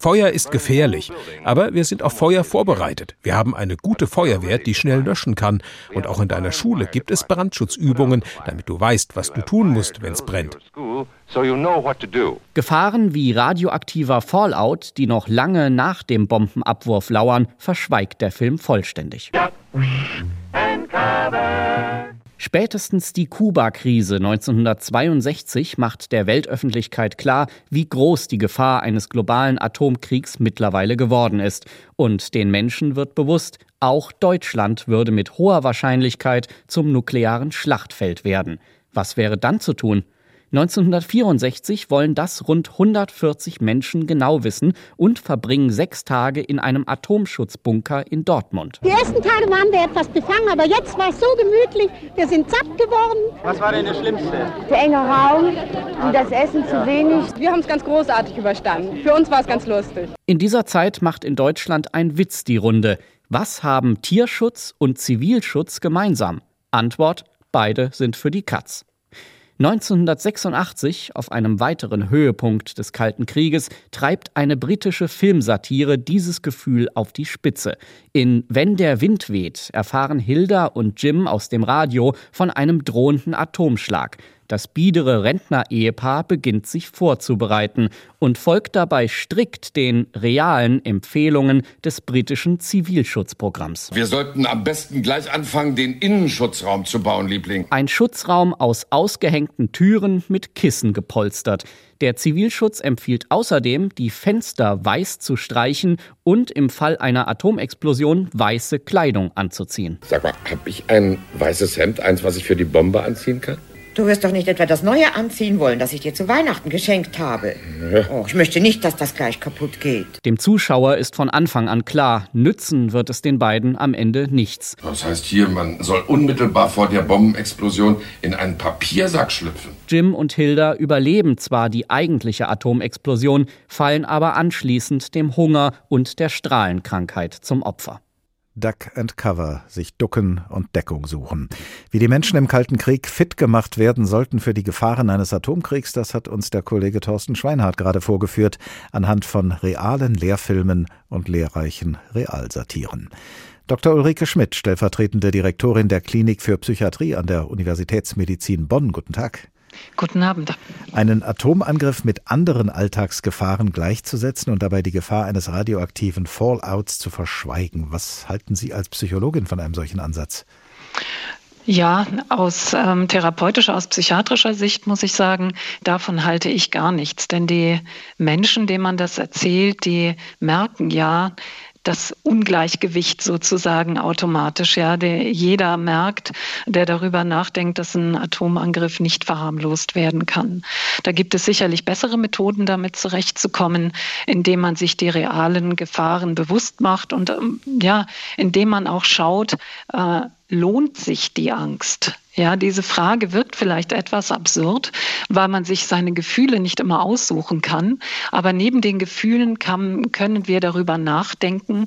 Feuer ist gefährlich, aber wir sind auf Feuer vorbereitet. Wir haben eine gute Feuerwehr, die schnell löschen kann. Und auch in deiner Schule gibt es Brandschutzübungen, damit du weißt, was du tun musst, wenn es brennt. Gefahren wie radioaktiver Fallout, die noch lange nach dem Bombenabwurf lauern, verschweigt der Film vollständig. Spätestens die Kuba-Krise 1962 macht der Weltöffentlichkeit klar, wie groß die Gefahr eines globalen Atomkriegs mittlerweile geworden ist. Und den Menschen wird bewusst, auch Deutschland würde mit hoher Wahrscheinlichkeit zum nuklearen Schlachtfeld werden. Was wäre dann zu tun? 1964 wollen das rund 140 Menschen genau wissen und verbringen sechs Tage in einem Atomschutzbunker in Dortmund. Die ersten Tage waren wir etwas befangen, aber jetzt war es so gemütlich. Wir sind satt geworden. Was war denn das Schlimmste? Der enge Raum und das Essen zu wenig. Wir haben es ganz großartig überstanden. Für uns war es ganz lustig. In dieser Zeit macht in Deutschland ein Witz die Runde. Was haben Tierschutz und Zivilschutz gemeinsam? Antwort: Beide sind für die Katz. 1986, auf einem weiteren Höhepunkt des Kalten Krieges, treibt eine britische Filmsatire dieses Gefühl auf die Spitze. In Wenn der Wind weht erfahren Hilda und Jim aus dem Radio von einem drohenden Atomschlag. Das biedere Rentner-Ehepaar beginnt sich vorzubereiten und folgt dabei strikt den realen Empfehlungen des britischen Zivilschutzprogramms. Wir sollten am besten gleich anfangen, den Innenschutzraum zu bauen, Liebling. Ein Schutzraum aus ausgehängten Türen mit Kissen gepolstert. Der Zivilschutz empfiehlt außerdem, die Fenster weiß zu streichen und im Fall einer Atomexplosion weiße Kleidung anzuziehen. Sag mal, hab ich ein weißes Hemd, eins, was ich für die Bombe anziehen kann? Du wirst doch nicht etwa das Neue anziehen wollen, das ich dir zu Weihnachten geschenkt habe. Oh, ich möchte nicht, dass das gleich kaputt geht. Dem Zuschauer ist von Anfang an klar, nützen wird es den beiden am Ende nichts. Das heißt hier, man soll unmittelbar vor der Bombenexplosion in einen Papiersack schlüpfen. Jim und Hilda überleben zwar die eigentliche Atomexplosion, fallen aber anschließend dem Hunger und der Strahlenkrankheit zum Opfer. Duck and Cover, sich ducken und Deckung suchen. Wie die Menschen im Kalten Krieg fit gemacht werden sollten für die Gefahren eines Atomkriegs, das hat uns der Kollege Thorsten Schweinhardt gerade vorgeführt, anhand von realen Lehrfilmen und lehrreichen Realsatiren. Dr. Ulrike Schmidt, stellvertretende Direktorin der Klinik für Psychiatrie an der Universitätsmedizin Bonn. Guten Tag. Guten Abend. Einen Atomangriff mit anderen Alltagsgefahren gleichzusetzen und dabei die Gefahr eines radioaktiven Fallouts zu verschweigen. Was halten Sie als Psychologin von einem solchen Ansatz? Ja, aus ähm, therapeutischer, aus psychiatrischer Sicht muss ich sagen, davon halte ich gar nichts. Denn die Menschen, denen man das erzählt, die merken ja, das Ungleichgewicht sozusagen automatisch. Ja, der, jeder merkt, der darüber nachdenkt, dass ein Atomangriff nicht verharmlost werden kann. Da gibt es sicherlich bessere Methoden, damit zurechtzukommen, indem man sich die realen Gefahren bewusst macht und ähm, ja, indem man auch schaut, äh, lohnt sich die Angst? Ja, diese Frage wirkt vielleicht etwas absurd, weil man sich seine Gefühle nicht immer aussuchen kann. Aber neben den Gefühlen kann, können wir darüber nachdenken.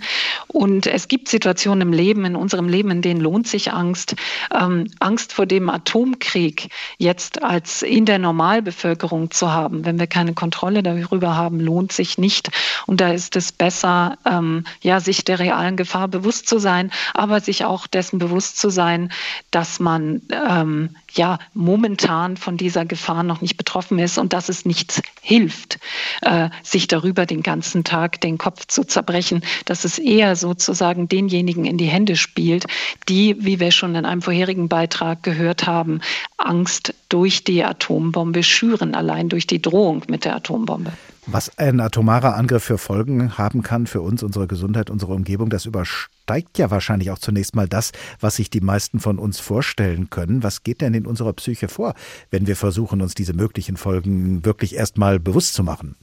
Und es gibt Situationen im Leben, in unserem Leben, in denen lohnt sich Angst. Ähm, Angst vor dem Atomkrieg jetzt als in der Normalbevölkerung zu haben, wenn wir keine Kontrolle darüber haben, lohnt sich nicht. Und da ist es besser, ähm, ja, sich der realen Gefahr bewusst zu sein, aber sich auch dessen bewusst zu sein, dass man ähm, ja momentan von dieser Gefahr noch nicht betroffen ist und dass es nichts hilft, äh, sich darüber den ganzen Tag den Kopf zu zerbrechen, dass es eher sozusagen denjenigen in die Hände spielt, die, wie wir schon in einem vorherigen Beitrag gehört haben, Angst durch die Atombombe schüren, allein durch die Drohung mit der Atombombe. Was ein atomarer Angriff für Folgen haben kann für uns, unsere Gesundheit, unsere Umgebung, das übersteigt ja wahrscheinlich auch zunächst mal das, was sich die meisten von uns vorstellen können. Was geht denn in unserer Psyche vor, wenn wir versuchen, uns diese möglichen Folgen wirklich erst mal bewusst zu machen?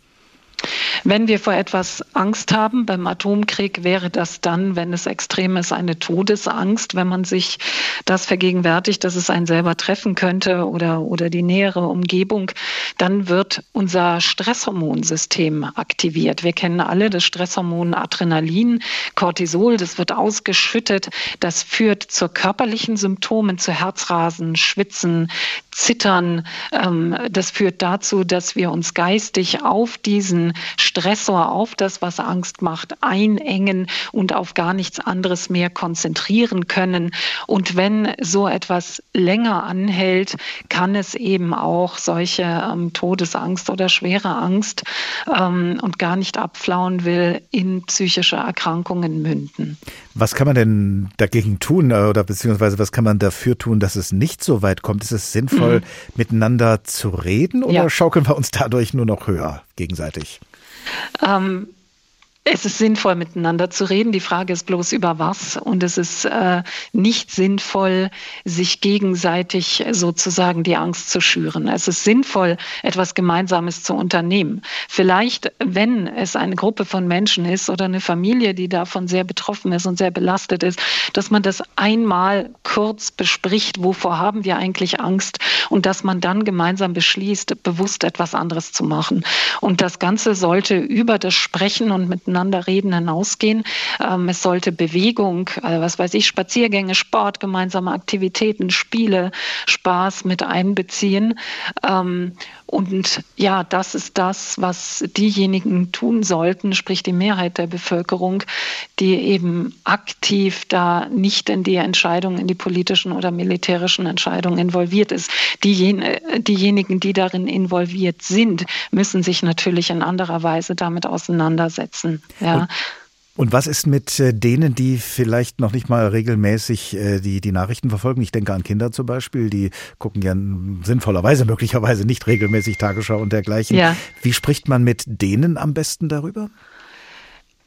Wenn wir vor etwas Angst haben beim Atomkrieg, wäre das dann, wenn es extrem ist, eine Todesangst, wenn man sich das vergegenwärtigt, dass es einen selber treffen könnte oder, oder die nähere Umgebung, dann wird unser Stresshormonsystem aktiviert. Wir kennen alle das Stresshormon Adrenalin, Cortisol, das wird ausgeschüttet. Das führt zu körperlichen Symptomen, zu Herzrasen, Schwitzen, Zittern. Ähm, das führt dazu, dass wir uns geistig auf diesen Stressor, auf das, was Angst macht, einengen und auf gar nichts anderes mehr konzentrieren können. Und wenn so etwas länger anhält, kann es eben auch solche ähm, Todesangst oder schwere Angst ähm, und gar nicht abflauen will, in psychische Erkrankungen münden. Was kann man denn dagegen tun äh, oder beziehungsweise was kann man dafür tun, dass es nicht so weit kommt? Ist es sinnvoll, mhm. miteinander zu reden oder ja. schaukeln wir uns dadurch nur noch höher gegenseitig? Ähm, es ist sinnvoll, miteinander zu reden. Die Frage ist bloß über was. Und es ist äh, nicht sinnvoll, sich gegenseitig sozusagen die Angst zu schüren. Es ist sinnvoll, etwas Gemeinsames zu unternehmen. Vielleicht, wenn es eine Gruppe von Menschen ist oder eine Familie, die davon sehr betroffen ist und sehr belastet ist, dass man das einmal kurz bespricht, wovor haben wir eigentlich Angst und dass man dann gemeinsam beschließt, bewusst etwas anderes zu machen. Und das Ganze sollte über das Sprechen und miteinander miteinander reden hinausgehen. Ähm, es sollte Bewegung, äh, was weiß ich, Spaziergänge, Sport, gemeinsame Aktivitäten, Spiele, Spaß mit einbeziehen. Ähm, und ja, das ist das, was diejenigen tun sollten, sprich die Mehrheit der Bevölkerung, die eben aktiv da nicht in die Entscheidungen, in die politischen oder militärischen Entscheidungen involviert ist. Diejen diejenigen, die darin involviert sind, müssen sich natürlich in anderer Weise damit auseinandersetzen. Ja. Und und was ist mit äh, denen, die vielleicht noch nicht mal regelmäßig äh, die, die Nachrichten verfolgen? Ich denke an Kinder zum Beispiel, die gucken ja sinnvollerweise, möglicherweise nicht regelmäßig Tagesschau und dergleichen. Ja. Wie spricht man mit denen am besten darüber?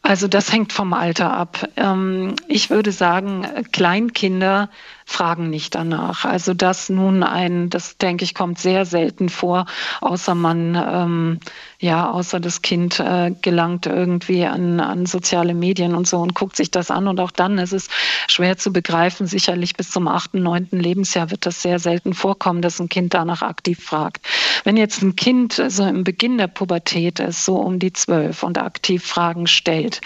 Also das hängt vom Alter ab. Ähm, ich würde sagen, Kleinkinder fragen nicht danach. Also das nun ein, das denke ich, kommt sehr selten vor, außer man, ähm, ja, außer das Kind äh, gelangt irgendwie an, an soziale Medien und so und guckt sich das an. Und auch dann ist es schwer zu begreifen. Sicherlich bis zum achten, neunten Lebensjahr wird das sehr selten vorkommen, dass ein Kind danach aktiv fragt. Wenn jetzt ein Kind so im Beginn der Pubertät ist, so um die zwölf und aktiv Fragen stellt,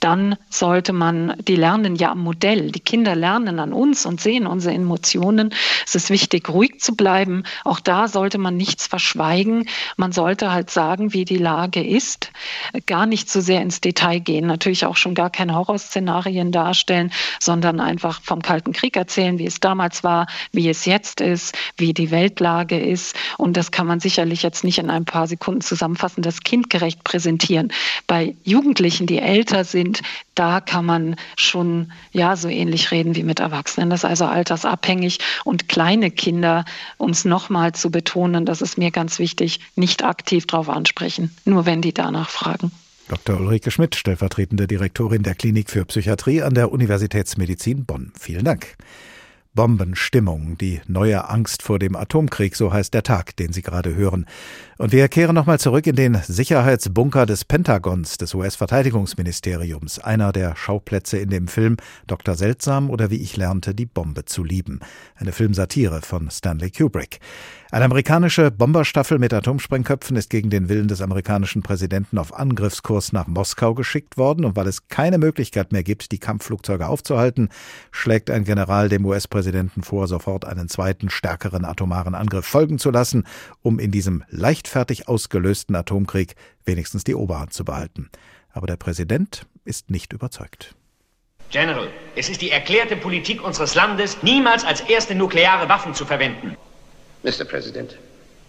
dann sollte man, die lernen ja am Modell, die Kinder lernen an uns und sehen unsere Emotionen. Es ist wichtig, ruhig zu bleiben. Auch da sollte man nichts verschweigen. Man sollte halt sagen, wie die Lage ist. Gar nicht so sehr ins Detail gehen. Natürlich auch schon gar keine Horrorszenarien darstellen, sondern einfach vom Kalten Krieg erzählen, wie es damals war, wie es jetzt ist, wie die Weltlage ist. Und das kann man sicherlich jetzt nicht in ein paar Sekunden zusammenfassen, das kindgerecht präsentieren. Bei Jugendlichen, die älter sind, da kann man schon ja so ähnlich reden wie mit Erwachsenen. Das ist also altersabhängig und kleine Kinder, um es nochmal zu betonen, das ist mir ganz wichtig, nicht aktiv darauf ansprechen, nur wenn die danach fragen. Dr. Ulrike Schmidt, stellvertretende Direktorin der Klinik für Psychiatrie an der Universitätsmedizin Bonn. Vielen Dank. Bombenstimmung, die neue Angst vor dem Atomkrieg, so heißt der Tag, den Sie gerade hören. Und wir kehren nochmal zurück in den Sicherheitsbunker des Pentagons, des US-Verteidigungsministeriums, einer der Schauplätze in dem Film Dr. Seltsam oder wie ich lernte, die Bombe zu lieben. Eine Filmsatire von Stanley Kubrick. Eine amerikanische Bomberstaffel mit Atomsprengköpfen ist gegen den Willen des amerikanischen Präsidenten auf Angriffskurs nach Moskau geschickt worden und weil es keine Möglichkeit mehr gibt, die Kampfflugzeuge aufzuhalten, schlägt ein General dem US-Präsidenten vor, sofort einen zweiten, stärkeren atomaren Angriff folgen zu lassen, um in diesem leichtfertig ausgelösten Atomkrieg wenigstens die Oberhand zu behalten. Aber der Präsident ist nicht überzeugt. General, es ist die erklärte Politik unseres Landes, niemals als erste nukleare Waffen zu verwenden. Mr. President,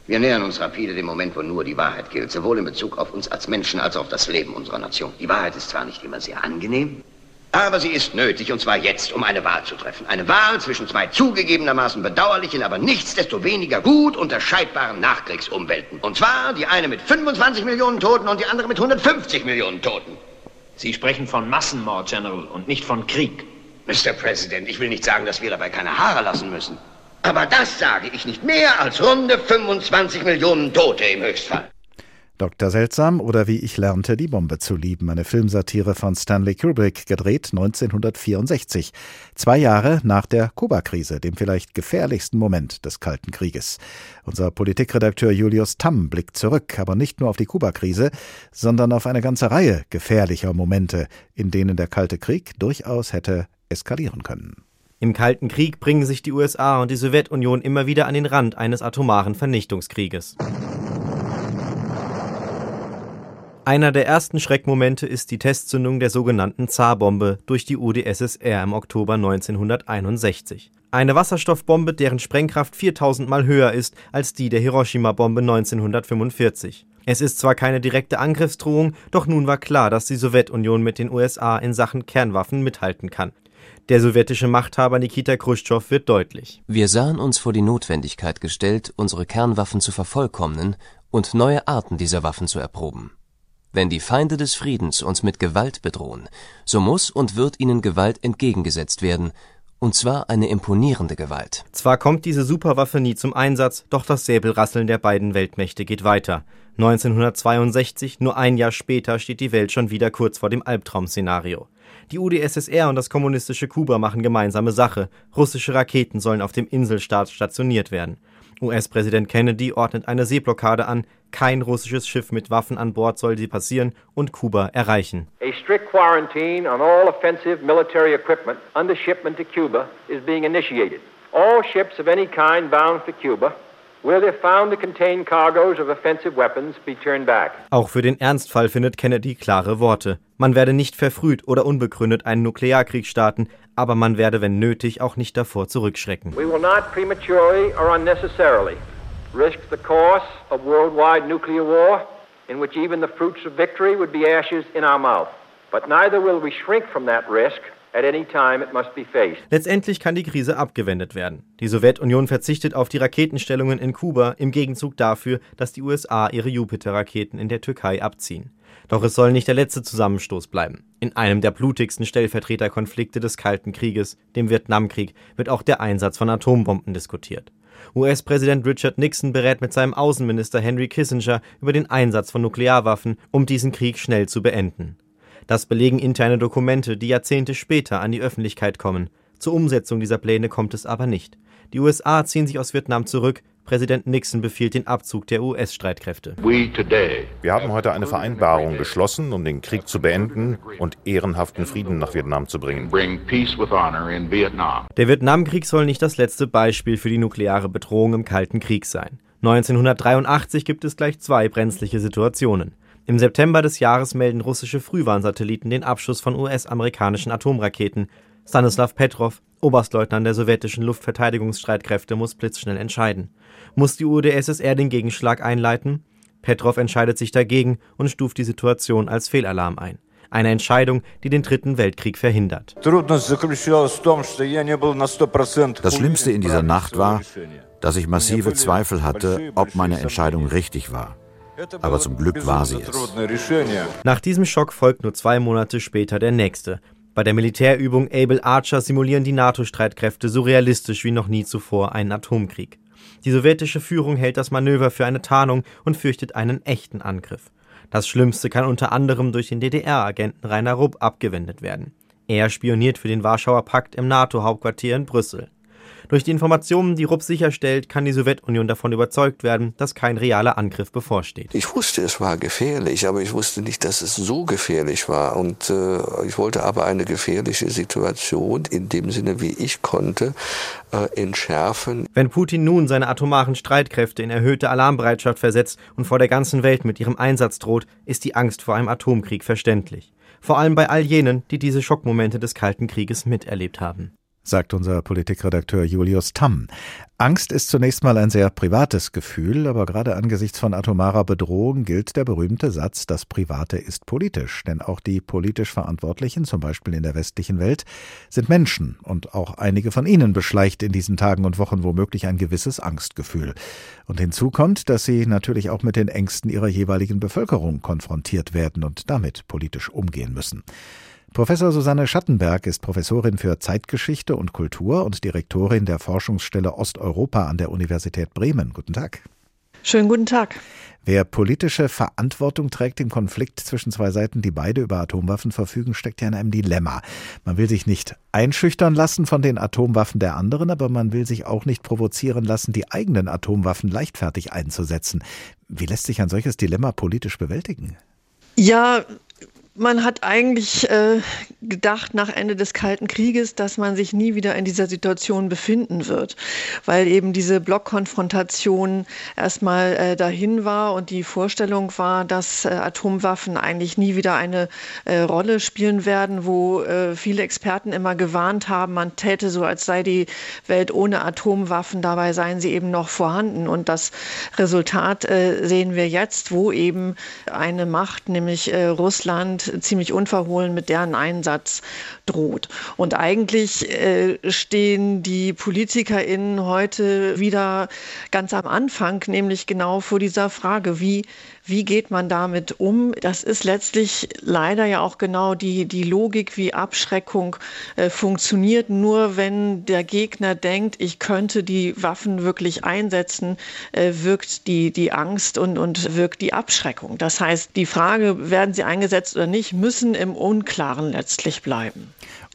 wir nähern uns rapide dem Moment, wo nur die Wahrheit gilt, sowohl in Bezug auf uns als Menschen als auch auf das Leben unserer Nation. Die Wahrheit ist zwar nicht immer sehr angenehm, aber sie ist nötig, und zwar jetzt, um eine Wahl zu treffen. Eine Wahl zwischen zwei zugegebenermaßen bedauerlichen, aber nichtsdestoweniger gut unterscheidbaren Nachkriegsumwelten. Und zwar die eine mit 25 Millionen Toten und die andere mit 150 Millionen Toten. Sie sprechen von Massenmord, General, und nicht von Krieg. Mr. President, ich will nicht sagen, dass wir dabei keine Haare lassen müssen. Aber das sage ich nicht mehr als runde 25 Millionen Tote im Höchstfall. Dr. Seltsam oder wie ich lernte, die Bombe zu lieben. Eine Filmsatire von Stanley Kubrick, gedreht 1964. Zwei Jahre nach der Kuba-Krise, dem vielleicht gefährlichsten Moment des Kalten Krieges. Unser Politikredakteur Julius Tamm blickt zurück, aber nicht nur auf die Kuba-Krise, sondern auf eine ganze Reihe gefährlicher Momente, in denen der Kalte Krieg durchaus hätte eskalieren können. Im Kalten Krieg bringen sich die USA und die Sowjetunion immer wieder an den Rand eines atomaren Vernichtungskrieges. Einer der ersten Schreckmomente ist die Testzündung der sogenannten Zarbombe durch die UdSSR im Oktober 1961. Eine Wasserstoffbombe, deren Sprengkraft 4000 Mal höher ist als die der Hiroshima-Bombe 1945. Es ist zwar keine direkte Angriffsdrohung, doch nun war klar, dass die Sowjetunion mit den USA in Sachen Kernwaffen mithalten kann. Der sowjetische Machthaber Nikita Khrushchev wird deutlich. Wir sahen uns vor die Notwendigkeit gestellt, unsere Kernwaffen zu vervollkommnen und neue Arten dieser Waffen zu erproben. Wenn die Feinde des Friedens uns mit Gewalt bedrohen, so muss und wird ihnen Gewalt entgegengesetzt werden, und zwar eine imponierende Gewalt. Zwar kommt diese Superwaffe nie zum Einsatz, doch das Säbelrasseln der beiden Weltmächte geht weiter. 1962, nur ein Jahr später, steht die Welt schon wieder kurz vor dem Albtraum-Szenario. Die UdSSR und das kommunistische Kuba machen gemeinsame Sache. Russische Raketen sollen auf dem Inselstaat stationiert werden. US-Präsident Kennedy ordnet eine Seeblockade an. Kein russisches Schiff mit Waffen an Bord soll sie passieren und Kuba erreichen. A strict quarantine on all offensive military equipment under shipment to Cuba is being initiated. All ships of any kind bound for Cuba will, if found to contain cargoes of offensive weapons, be turned back. Auch für den Ernstfall findet Kennedy klare Worte. Man werde nicht verfrüht oder unbegründet einen Nuklearkrieg starten, aber man werde, wenn nötig, auch nicht davor zurückschrecken. We will not prematurely or unnecessarily risk the course of worldwide nuclear war, in which even the fruits of victory would be ashes in our mouth. But neither will we shrink from that risk Letztendlich kann die Krise abgewendet werden. Die Sowjetunion verzichtet auf die Raketenstellungen in Kuba im Gegenzug dafür, dass die USA ihre Jupiter-Raketen in der Türkei abziehen. Doch es soll nicht der letzte Zusammenstoß bleiben. In einem der blutigsten Stellvertreterkonflikte des Kalten Krieges, dem Vietnamkrieg, wird auch der Einsatz von Atombomben diskutiert. US-Präsident Richard Nixon berät mit seinem Außenminister Henry Kissinger über den Einsatz von Nuklearwaffen, um diesen Krieg schnell zu beenden. Das belegen interne Dokumente, die Jahrzehnte später an die Öffentlichkeit kommen. Zur Umsetzung dieser Pläne kommt es aber nicht. Die USA ziehen sich aus Vietnam zurück, Präsident Nixon befiehlt den Abzug der US-Streitkräfte. Wir haben heute eine Vereinbarung geschlossen, um den Krieg zu beenden und ehrenhaften Frieden nach Vietnam zu bringen. Der Vietnamkrieg soll nicht das letzte Beispiel für die nukleare Bedrohung im Kalten Krieg sein. 1983 gibt es gleich zwei brenzliche Situationen. Im September des Jahres melden russische Frühwarnsatelliten den Abschuss von US-amerikanischen Atomraketen. Stanislav Petrov, Oberstleutnant der sowjetischen Luftverteidigungsstreitkräfte, muss blitzschnell entscheiden. Muss die UdSSR den Gegenschlag einleiten? Petrov entscheidet sich dagegen und stuft die Situation als Fehlalarm ein. Eine Entscheidung, die den Dritten Weltkrieg verhindert. Das Schlimmste in dieser Nacht war, dass ich massive Zweifel hatte, ob meine Entscheidung richtig war. Aber zum Glück war sie es. Nach diesem Schock folgt nur zwei Monate später der nächste. Bei der Militärübung Able Archer simulieren die NATO-Streitkräfte so realistisch wie noch nie zuvor einen Atomkrieg. Die sowjetische Führung hält das Manöver für eine Tarnung und fürchtet einen echten Angriff. Das Schlimmste kann unter anderem durch den DDR-Agenten Rainer Rupp abgewendet werden. Er spioniert für den Warschauer Pakt im NATO-Hauptquartier in Brüssel. Durch die Informationen, die Rupp sicherstellt, kann die Sowjetunion davon überzeugt werden, dass kein realer Angriff bevorsteht. Ich wusste, es war gefährlich, aber ich wusste nicht, dass es so gefährlich war. Und äh, ich wollte aber eine gefährliche Situation in dem Sinne, wie ich konnte, äh, entschärfen. Wenn Putin nun seine atomaren Streitkräfte in erhöhte Alarmbereitschaft versetzt und vor der ganzen Welt mit ihrem Einsatz droht, ist die Angst vor einem Atomkrieg verständlich. Vor allem bei all jenen, die diese Schockmomente des Kalten Krieges miterlebt haben sagt unser Politikredakteur Julius Tamm. Angst ist zunächst mal ein sehr privates Gefühl, aber gerade angesichts von atomarer Bedrohung gilt der berühmte Satz, das Private ist politisch. Denn auch die politisch Verantwortlichen, zum Beispiel in der westlichen Welt, sind Menschen und auch einige von ihnen beschleicht in diesen Tagen und Wochen womöglich ein gewisses Angstgefühl. Und hinzu kommt, dass sie natürlich auch mit den Ängsten ihrer jeweiligen Bevölkerung konfrontiert werden und damit politisch umgehen müssen. Professor Susanne Schattenberg ist Professorin für Zeitgeschichte und Kultur und Direktorin der Forschungsstelle Osteuropa an der Universität Bremen. Guten Tag. Schönen guten Tag. Wer politische Verantwortung trägt im Konflikt zwischen zwei Seiten, die beide über Atomwaffen verfügen, steckt ja in einem Dilemma. Man will sich nicht einschüchtern lassen von den Atomwaffen der anderen, aber man will sich auch nicht provozieren lassen, die eigenen Atomwaffen leichtfertig einzusetzen. Wie lässt sich ein solches Dilemma politisch bewältigen? Ja, man hat eigentlich äh, gedacht nach Ende des Kalten Krieges, dass man sich nie wieder in dieser Situation befinden wird, weil eben diese Blockkonfrontation erstmal äh, dahin war und die Vorstellung war, dass äh, Atomwaffen eigentlich nie wieder eine äh, Rolle spielen werden, wo äh, viele Experten immer gewarnt haben, man täte so, als sei die Welt ohne Atomwaffen, dabei seien sie eben noch vorhanden. Und das Resultat äh, sehen wir jetzt, wo eben eine Macht, nämlich Russland, ziemlich unverhohlen mit deren Einsatz droht. Und eigentlich äh, stehen die PolitikerInnen heute wieder ganz am Anfang, nämlich genau vor dieser Frage, wie Wie geht man damit um? Das ist letztlich leider ja auch genau die, die Logik, wie Abschreckung äh, funktioniert. Nur wenn der Gegner denkt, ich könnte die Waffen wirklich einsetzen, äh, wirkt die, die Angst und, und wirkt die Abschreckung. Das heißt, die Frage, werden sie eingesetzt oder nicht, müssen im Unklaren letztlich bleiben.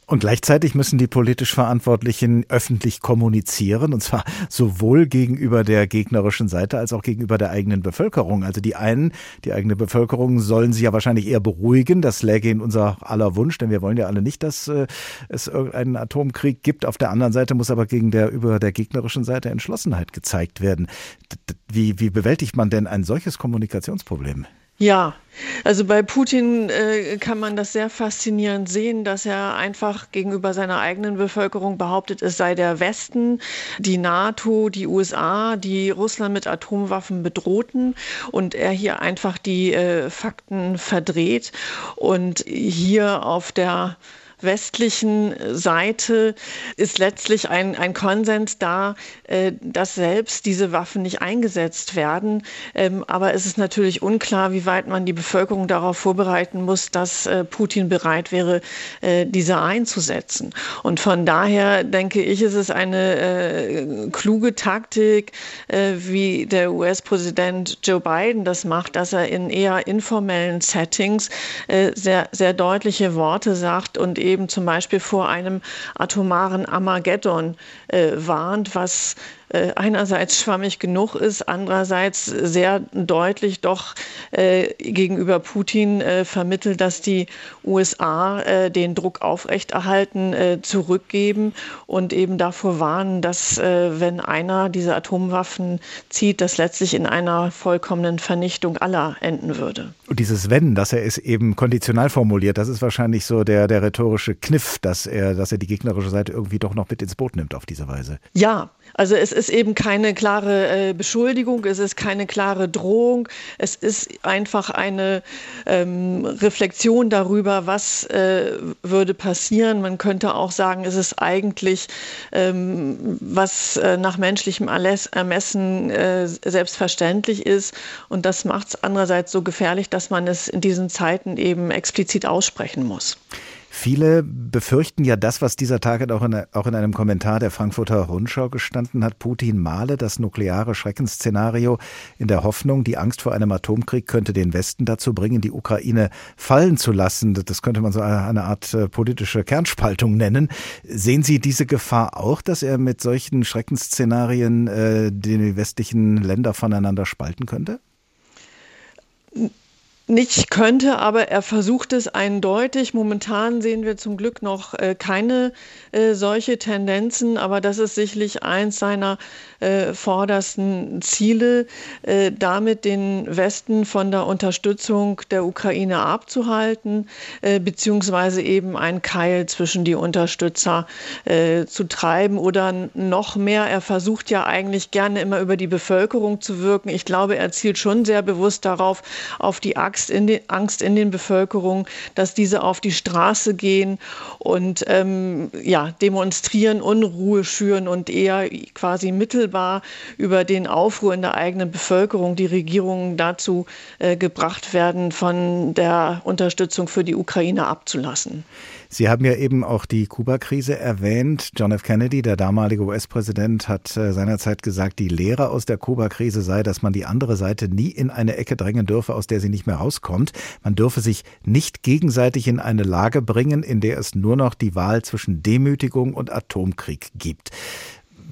Und gleichzeitig müssen die politisch Verantwortlichen öffentlich kommunizieren, und zwar sowohl gegenüber der gegnerischen Seite als auch gegenüber der eigenen Bevölkerung. Also die einen, die eigene Bevölkerung, sollen sie ja wahrscheinlich eher beruhigen. Das läge in unser aller Wunsch, denn wir wollen ja alle nicht, dass äh, es irgendeinen Atomkrieg gibt. Auf der anderen Seite muss aber gegen der, der gegnerischen Seite Entschlossenheit gezeigt werden. Wie, wie bewältigt man denn ein solches Kommunikationsproblem? Ja, also bei Putin äh, kann man das sehr faszinierend sehen, dass er einfach gegenüber seiner eigenen Bevölkerung behauptet, es sei der Westen, die NATO, die USA, die Russland mit Atomwaffen bedrohten und er hier einfach die äh, Fakten verdreht und hier auf der westlichen Seite ist letztlich ein, ein Konsens da, äh, dass selbst diese Waffen nicht eingesetzt werden. Ähm, aber es ist natürlich unklar, wie weit man die Bevölkerung darauf vorbereiten muss, dass äh, Putin bereit wäre, äh, diese einzusetzen. Und von daher denke ich, ist es eine äh, kluge Taktik, äh, wie der US-Präsident Joe Biden das macht, dass er in eher informellen Settings äh, sehr, sehr deutliche Worte sagt und eben zum Beispiel vor einem atomaren Armageddon äh, warnt, was einerseits schwammig genug ist, andererseits sehr deutlich doch äh, gegenüber Putin äh, vermittelt, dass die USA äh, den Druck aufrechterhalten, äh, zurückgeben und eben davor warnen, dass äh, wenn einer diese Atomwaffen zieht, das letztlich in einer vollkommenen Vernichtung aller enden würde. Und dieses Wenn, dass er es eben konditional formuliert, das ist wahrscheinlich so der, der rhetorische Kniff, dass er, dass er die gegnerische Seite irgendwie doch noch mit ins Boot nimmt auf diese Weise. Ja, also es ist eben keine klare äh, Beschuldigung, es ist keine klare Drohung, es ist einfach eine ähm, Reflexion darüber, was äh, würde passieren. Man könnte auch sagen, es ist eigentlich, ähm, was äh, nach menschlichem Ermessen äh, selbstverständlich ist. Und das macht es andererseits so gefährlich, dass man es in diesen Zeiten eben explizit aussprechen muss. Viele befürchten ja das, was dieser Tage auch in, auch in einem Kommentar der Frankfurter Rundschau gestanden hat. Putin male das nukleare Schreckensszenario in der Hoffnung, die Angst vor einem Atomkrieg könnte den Westen dazu bringen, die Ukraine fallen zu lassen. Das könnte man so eine Art äh, politische Kernspaltung nennen. Sehen Sie diese Gefahr auch, dass er mit solchen Schreckensszenarien äh, die westlichen Länder voneinander spalten könnte? Nicht könnte, aber er versucht es eindeutig. Momentan sehen wir zum Glück noch äh, keine äh, solche Tendenzen, aber das ist sicherlich eins seiner äh, vordersten Ziele, äh, damit den Westen von der Unterstützung der Ukraine abzuhalten, äh, beziehungsweise eben ein Keil zwischen die Unterstützer äh, zu treiben oder noch mehr. Er versucht ja eigentlich gerne immer über die Bevölkerung zu wirken. Ich glaube, er zielt schon sehr bewusst darauf, auf die Angst in, den, Angst in den Bevölkerungen, dass diese auf die Straße gehen und ähm, ja, demonstrieren, Unruhe schüren und eher quasi mittelbar über den Aufruhr in der eigenen Bevölkerung die Regierungen dazu äh, gebracht werden, von der Unterstützung für die Ukraine abzulassen. Sie haben ja eben auch die Kuba-Krise erwähnt. John F. Kennedy, der damalige US-Präsident, hat äh, seinerzeit gesagt, die Lehre aus der Kuba-Krise sei, dass man die andere Seite nie in eine Ecke drängen dürfe, aus der sie nicht mehr rauskommt. Man dürfe sich nicht gegenseitig in eine Lage bringen, in der es nur noch die Wahl zwischen Demütigung und Atomkrieg gibt.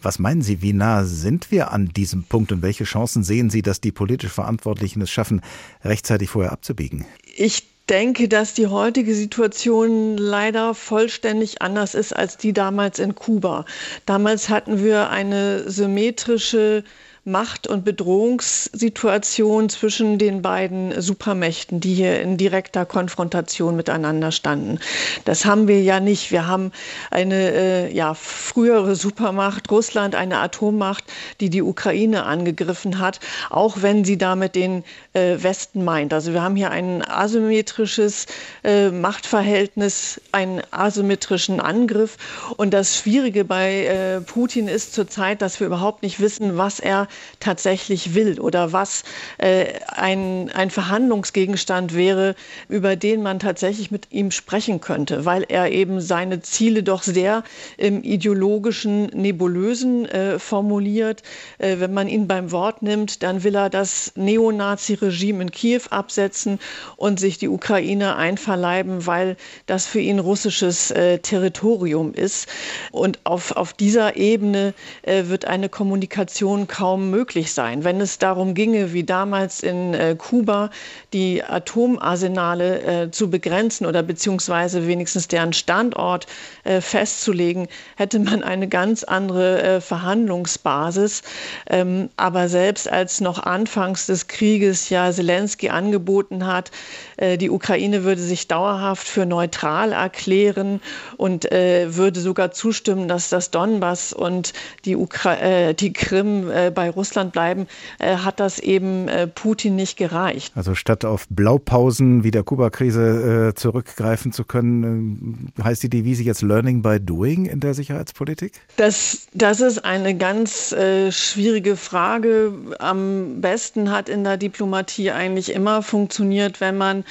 Was meinen Sie, wie nah sind wir an diesem Punkt und welche Chancen sehen Sie, dass die politisch Verantwortlichen es schaffen, rechtzeitig vorher abzubiegen? Ich denke, dass die heutige Situation leider vollständig anders ist als die damals in Kuba. Damals hatten wir eine symmetrische Macht- und Bedrohungssituation zwischen den beiden Supermächten, die hier in direkter Konfrontation miteinander standen. Das haben wir ja nicht. Wir haben eine äh, ja, frühere Supermacht, Russland, eine Atommacht, die die Ukraine angegriffen hat, auch wenn sie damit den äh, Westen meint. Also wir haben hier ein asymmetrisches äh, Machtverhältnis, einen asymmetrischen Angriff. Und das Schwierige bei äh, Putin ist zurzeit, dass wir überhaupt nicht wissen, was er tatsächlich will oder was äh, ein, ein Verhandlungsgegenstand wäre, über den man tatsächlich mit ihm sprechen könnte, weil er eben seine Ziele doch sehr im ideologischen, nebulösen äh, formuliert. Äh, wenn man ihn beim Wort nimmt, dann will er das Neonazi-Regime in Kiew absetzen und sich die Ukraine einverleiben, weil das für ihn russisches äh, Territorium ist. Und auf, auf dieser Ebene äh, wird eine Kommunikation kaum möglich sein. Wenn es darum ginge, wie damals in äh, Kuba, die Atomarsenale äh, zu begrenzen oder beziehungsweise wenigstens deren Standort äh, festzulegen, hätte man eine ganz andere äh, Verhandlungsbasis. Ähm, aber selbst als noch anfangs des Krieges ja Zelensky angeboten hat, äh, die Ukraine würde sich dauerhaft für neutral erklären und äh, würde sogar zustimmen, dass das Donbass und die, Ukra die Krim bei Russland bleiben, äh, hat das eben äh, Putin nicht gereicht. Also statt auf Blaupausen wie der Kuba-Krise zurückgreifen zu können, heißt die Devise jetzt Learning by Doing in der Sicherheitspolitik? Das, das ist eine ganz schwierige Frage. Am besten hat in der Diplomatie eigentlich immer funktioniert, wenn man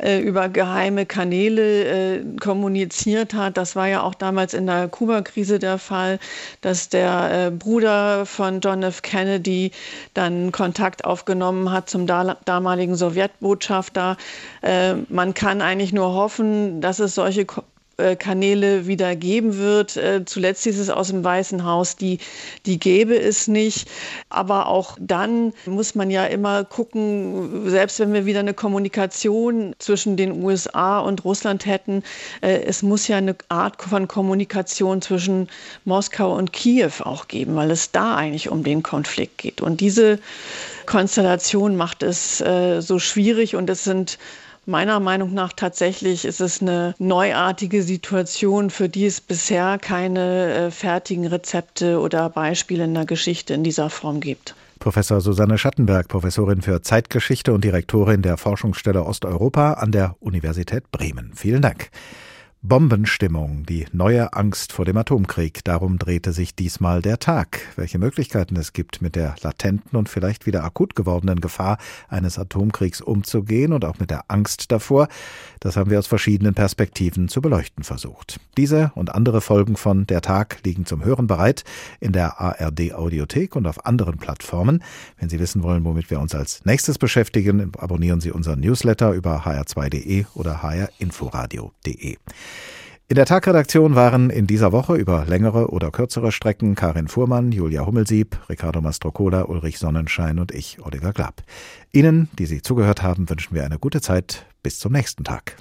äh, über geheime Kanäle äh, kommuniziert hat. Das war ja auch damals in der Kuba-Krise der Fall, dass der äh, Bruder von John F. Kennedy dann Kontakt aufgenommen hat zum da damaligen Sowjetbotschafter. Äh, man kann eigentlich nur hoffen, dass es solche äh, Kanäle wieder geben wird. Äh, zuletzt hieß es aus dem Weißen Haus, die, die gäbe es nicht. Aber auch dann muss man ja immer gucken, selbst wenn wir wieder eine Kommunikation zwischen den USA und Russland hätten, äh, es muss ja eine Art von Kommunikation zwischen Moskau und Kiew auch geben, weil es da eigentlich um den Konflikt geht. Und diese Konstellation macht es so schwierig und es sind Meiner Meinung nach tatsächlich ist es eine neuartige Situation, für die es bisher keine äh, fertigen Rezepte oder Beispiele in der Geschichte in dieser Form gibt. Professor Susanne Schattenberg, Professorin für Zeitgeschichte und Direktorin der Forschungsstelle Osteuropa an der Universität Bremen. Vielen Dank. Bombenstimmung, die neue Angst vor dem Atomkrieg. Darum drehte sich diesmal der Tag. Welche Möglichkeiten es gibt, mit der latenten und vielleicht wieder akut gewordenen Gefahr eines Atomkriegs umzugehen und auch mit der Angst davor, das haben wir aus verschiedenen Perspektiven zu beleuchten versucht. Diese und andere Folgen von Der Tag liegen zum Hören bereit in der ARD Audiothek und auf anderen Plattformen. Wenn Sie wissen wollen, womit wir uns als nächstes beschäftigen, abonnieren Sie unseren Newsletter über hr2.de oder hrinforadio.de. In der Tagredaktion waren in dieser Woche über längere oder kürzere Strecken Karin Fuhrmann, Julia Hummelsieb, Ricardo Mastrocola, Ulrich Sonnenschein und ich, Oliver Glapp. Ihnen, die Sie zugehört haben, wünschen wir eine gute Zeit. Bis zum nächsten Tag.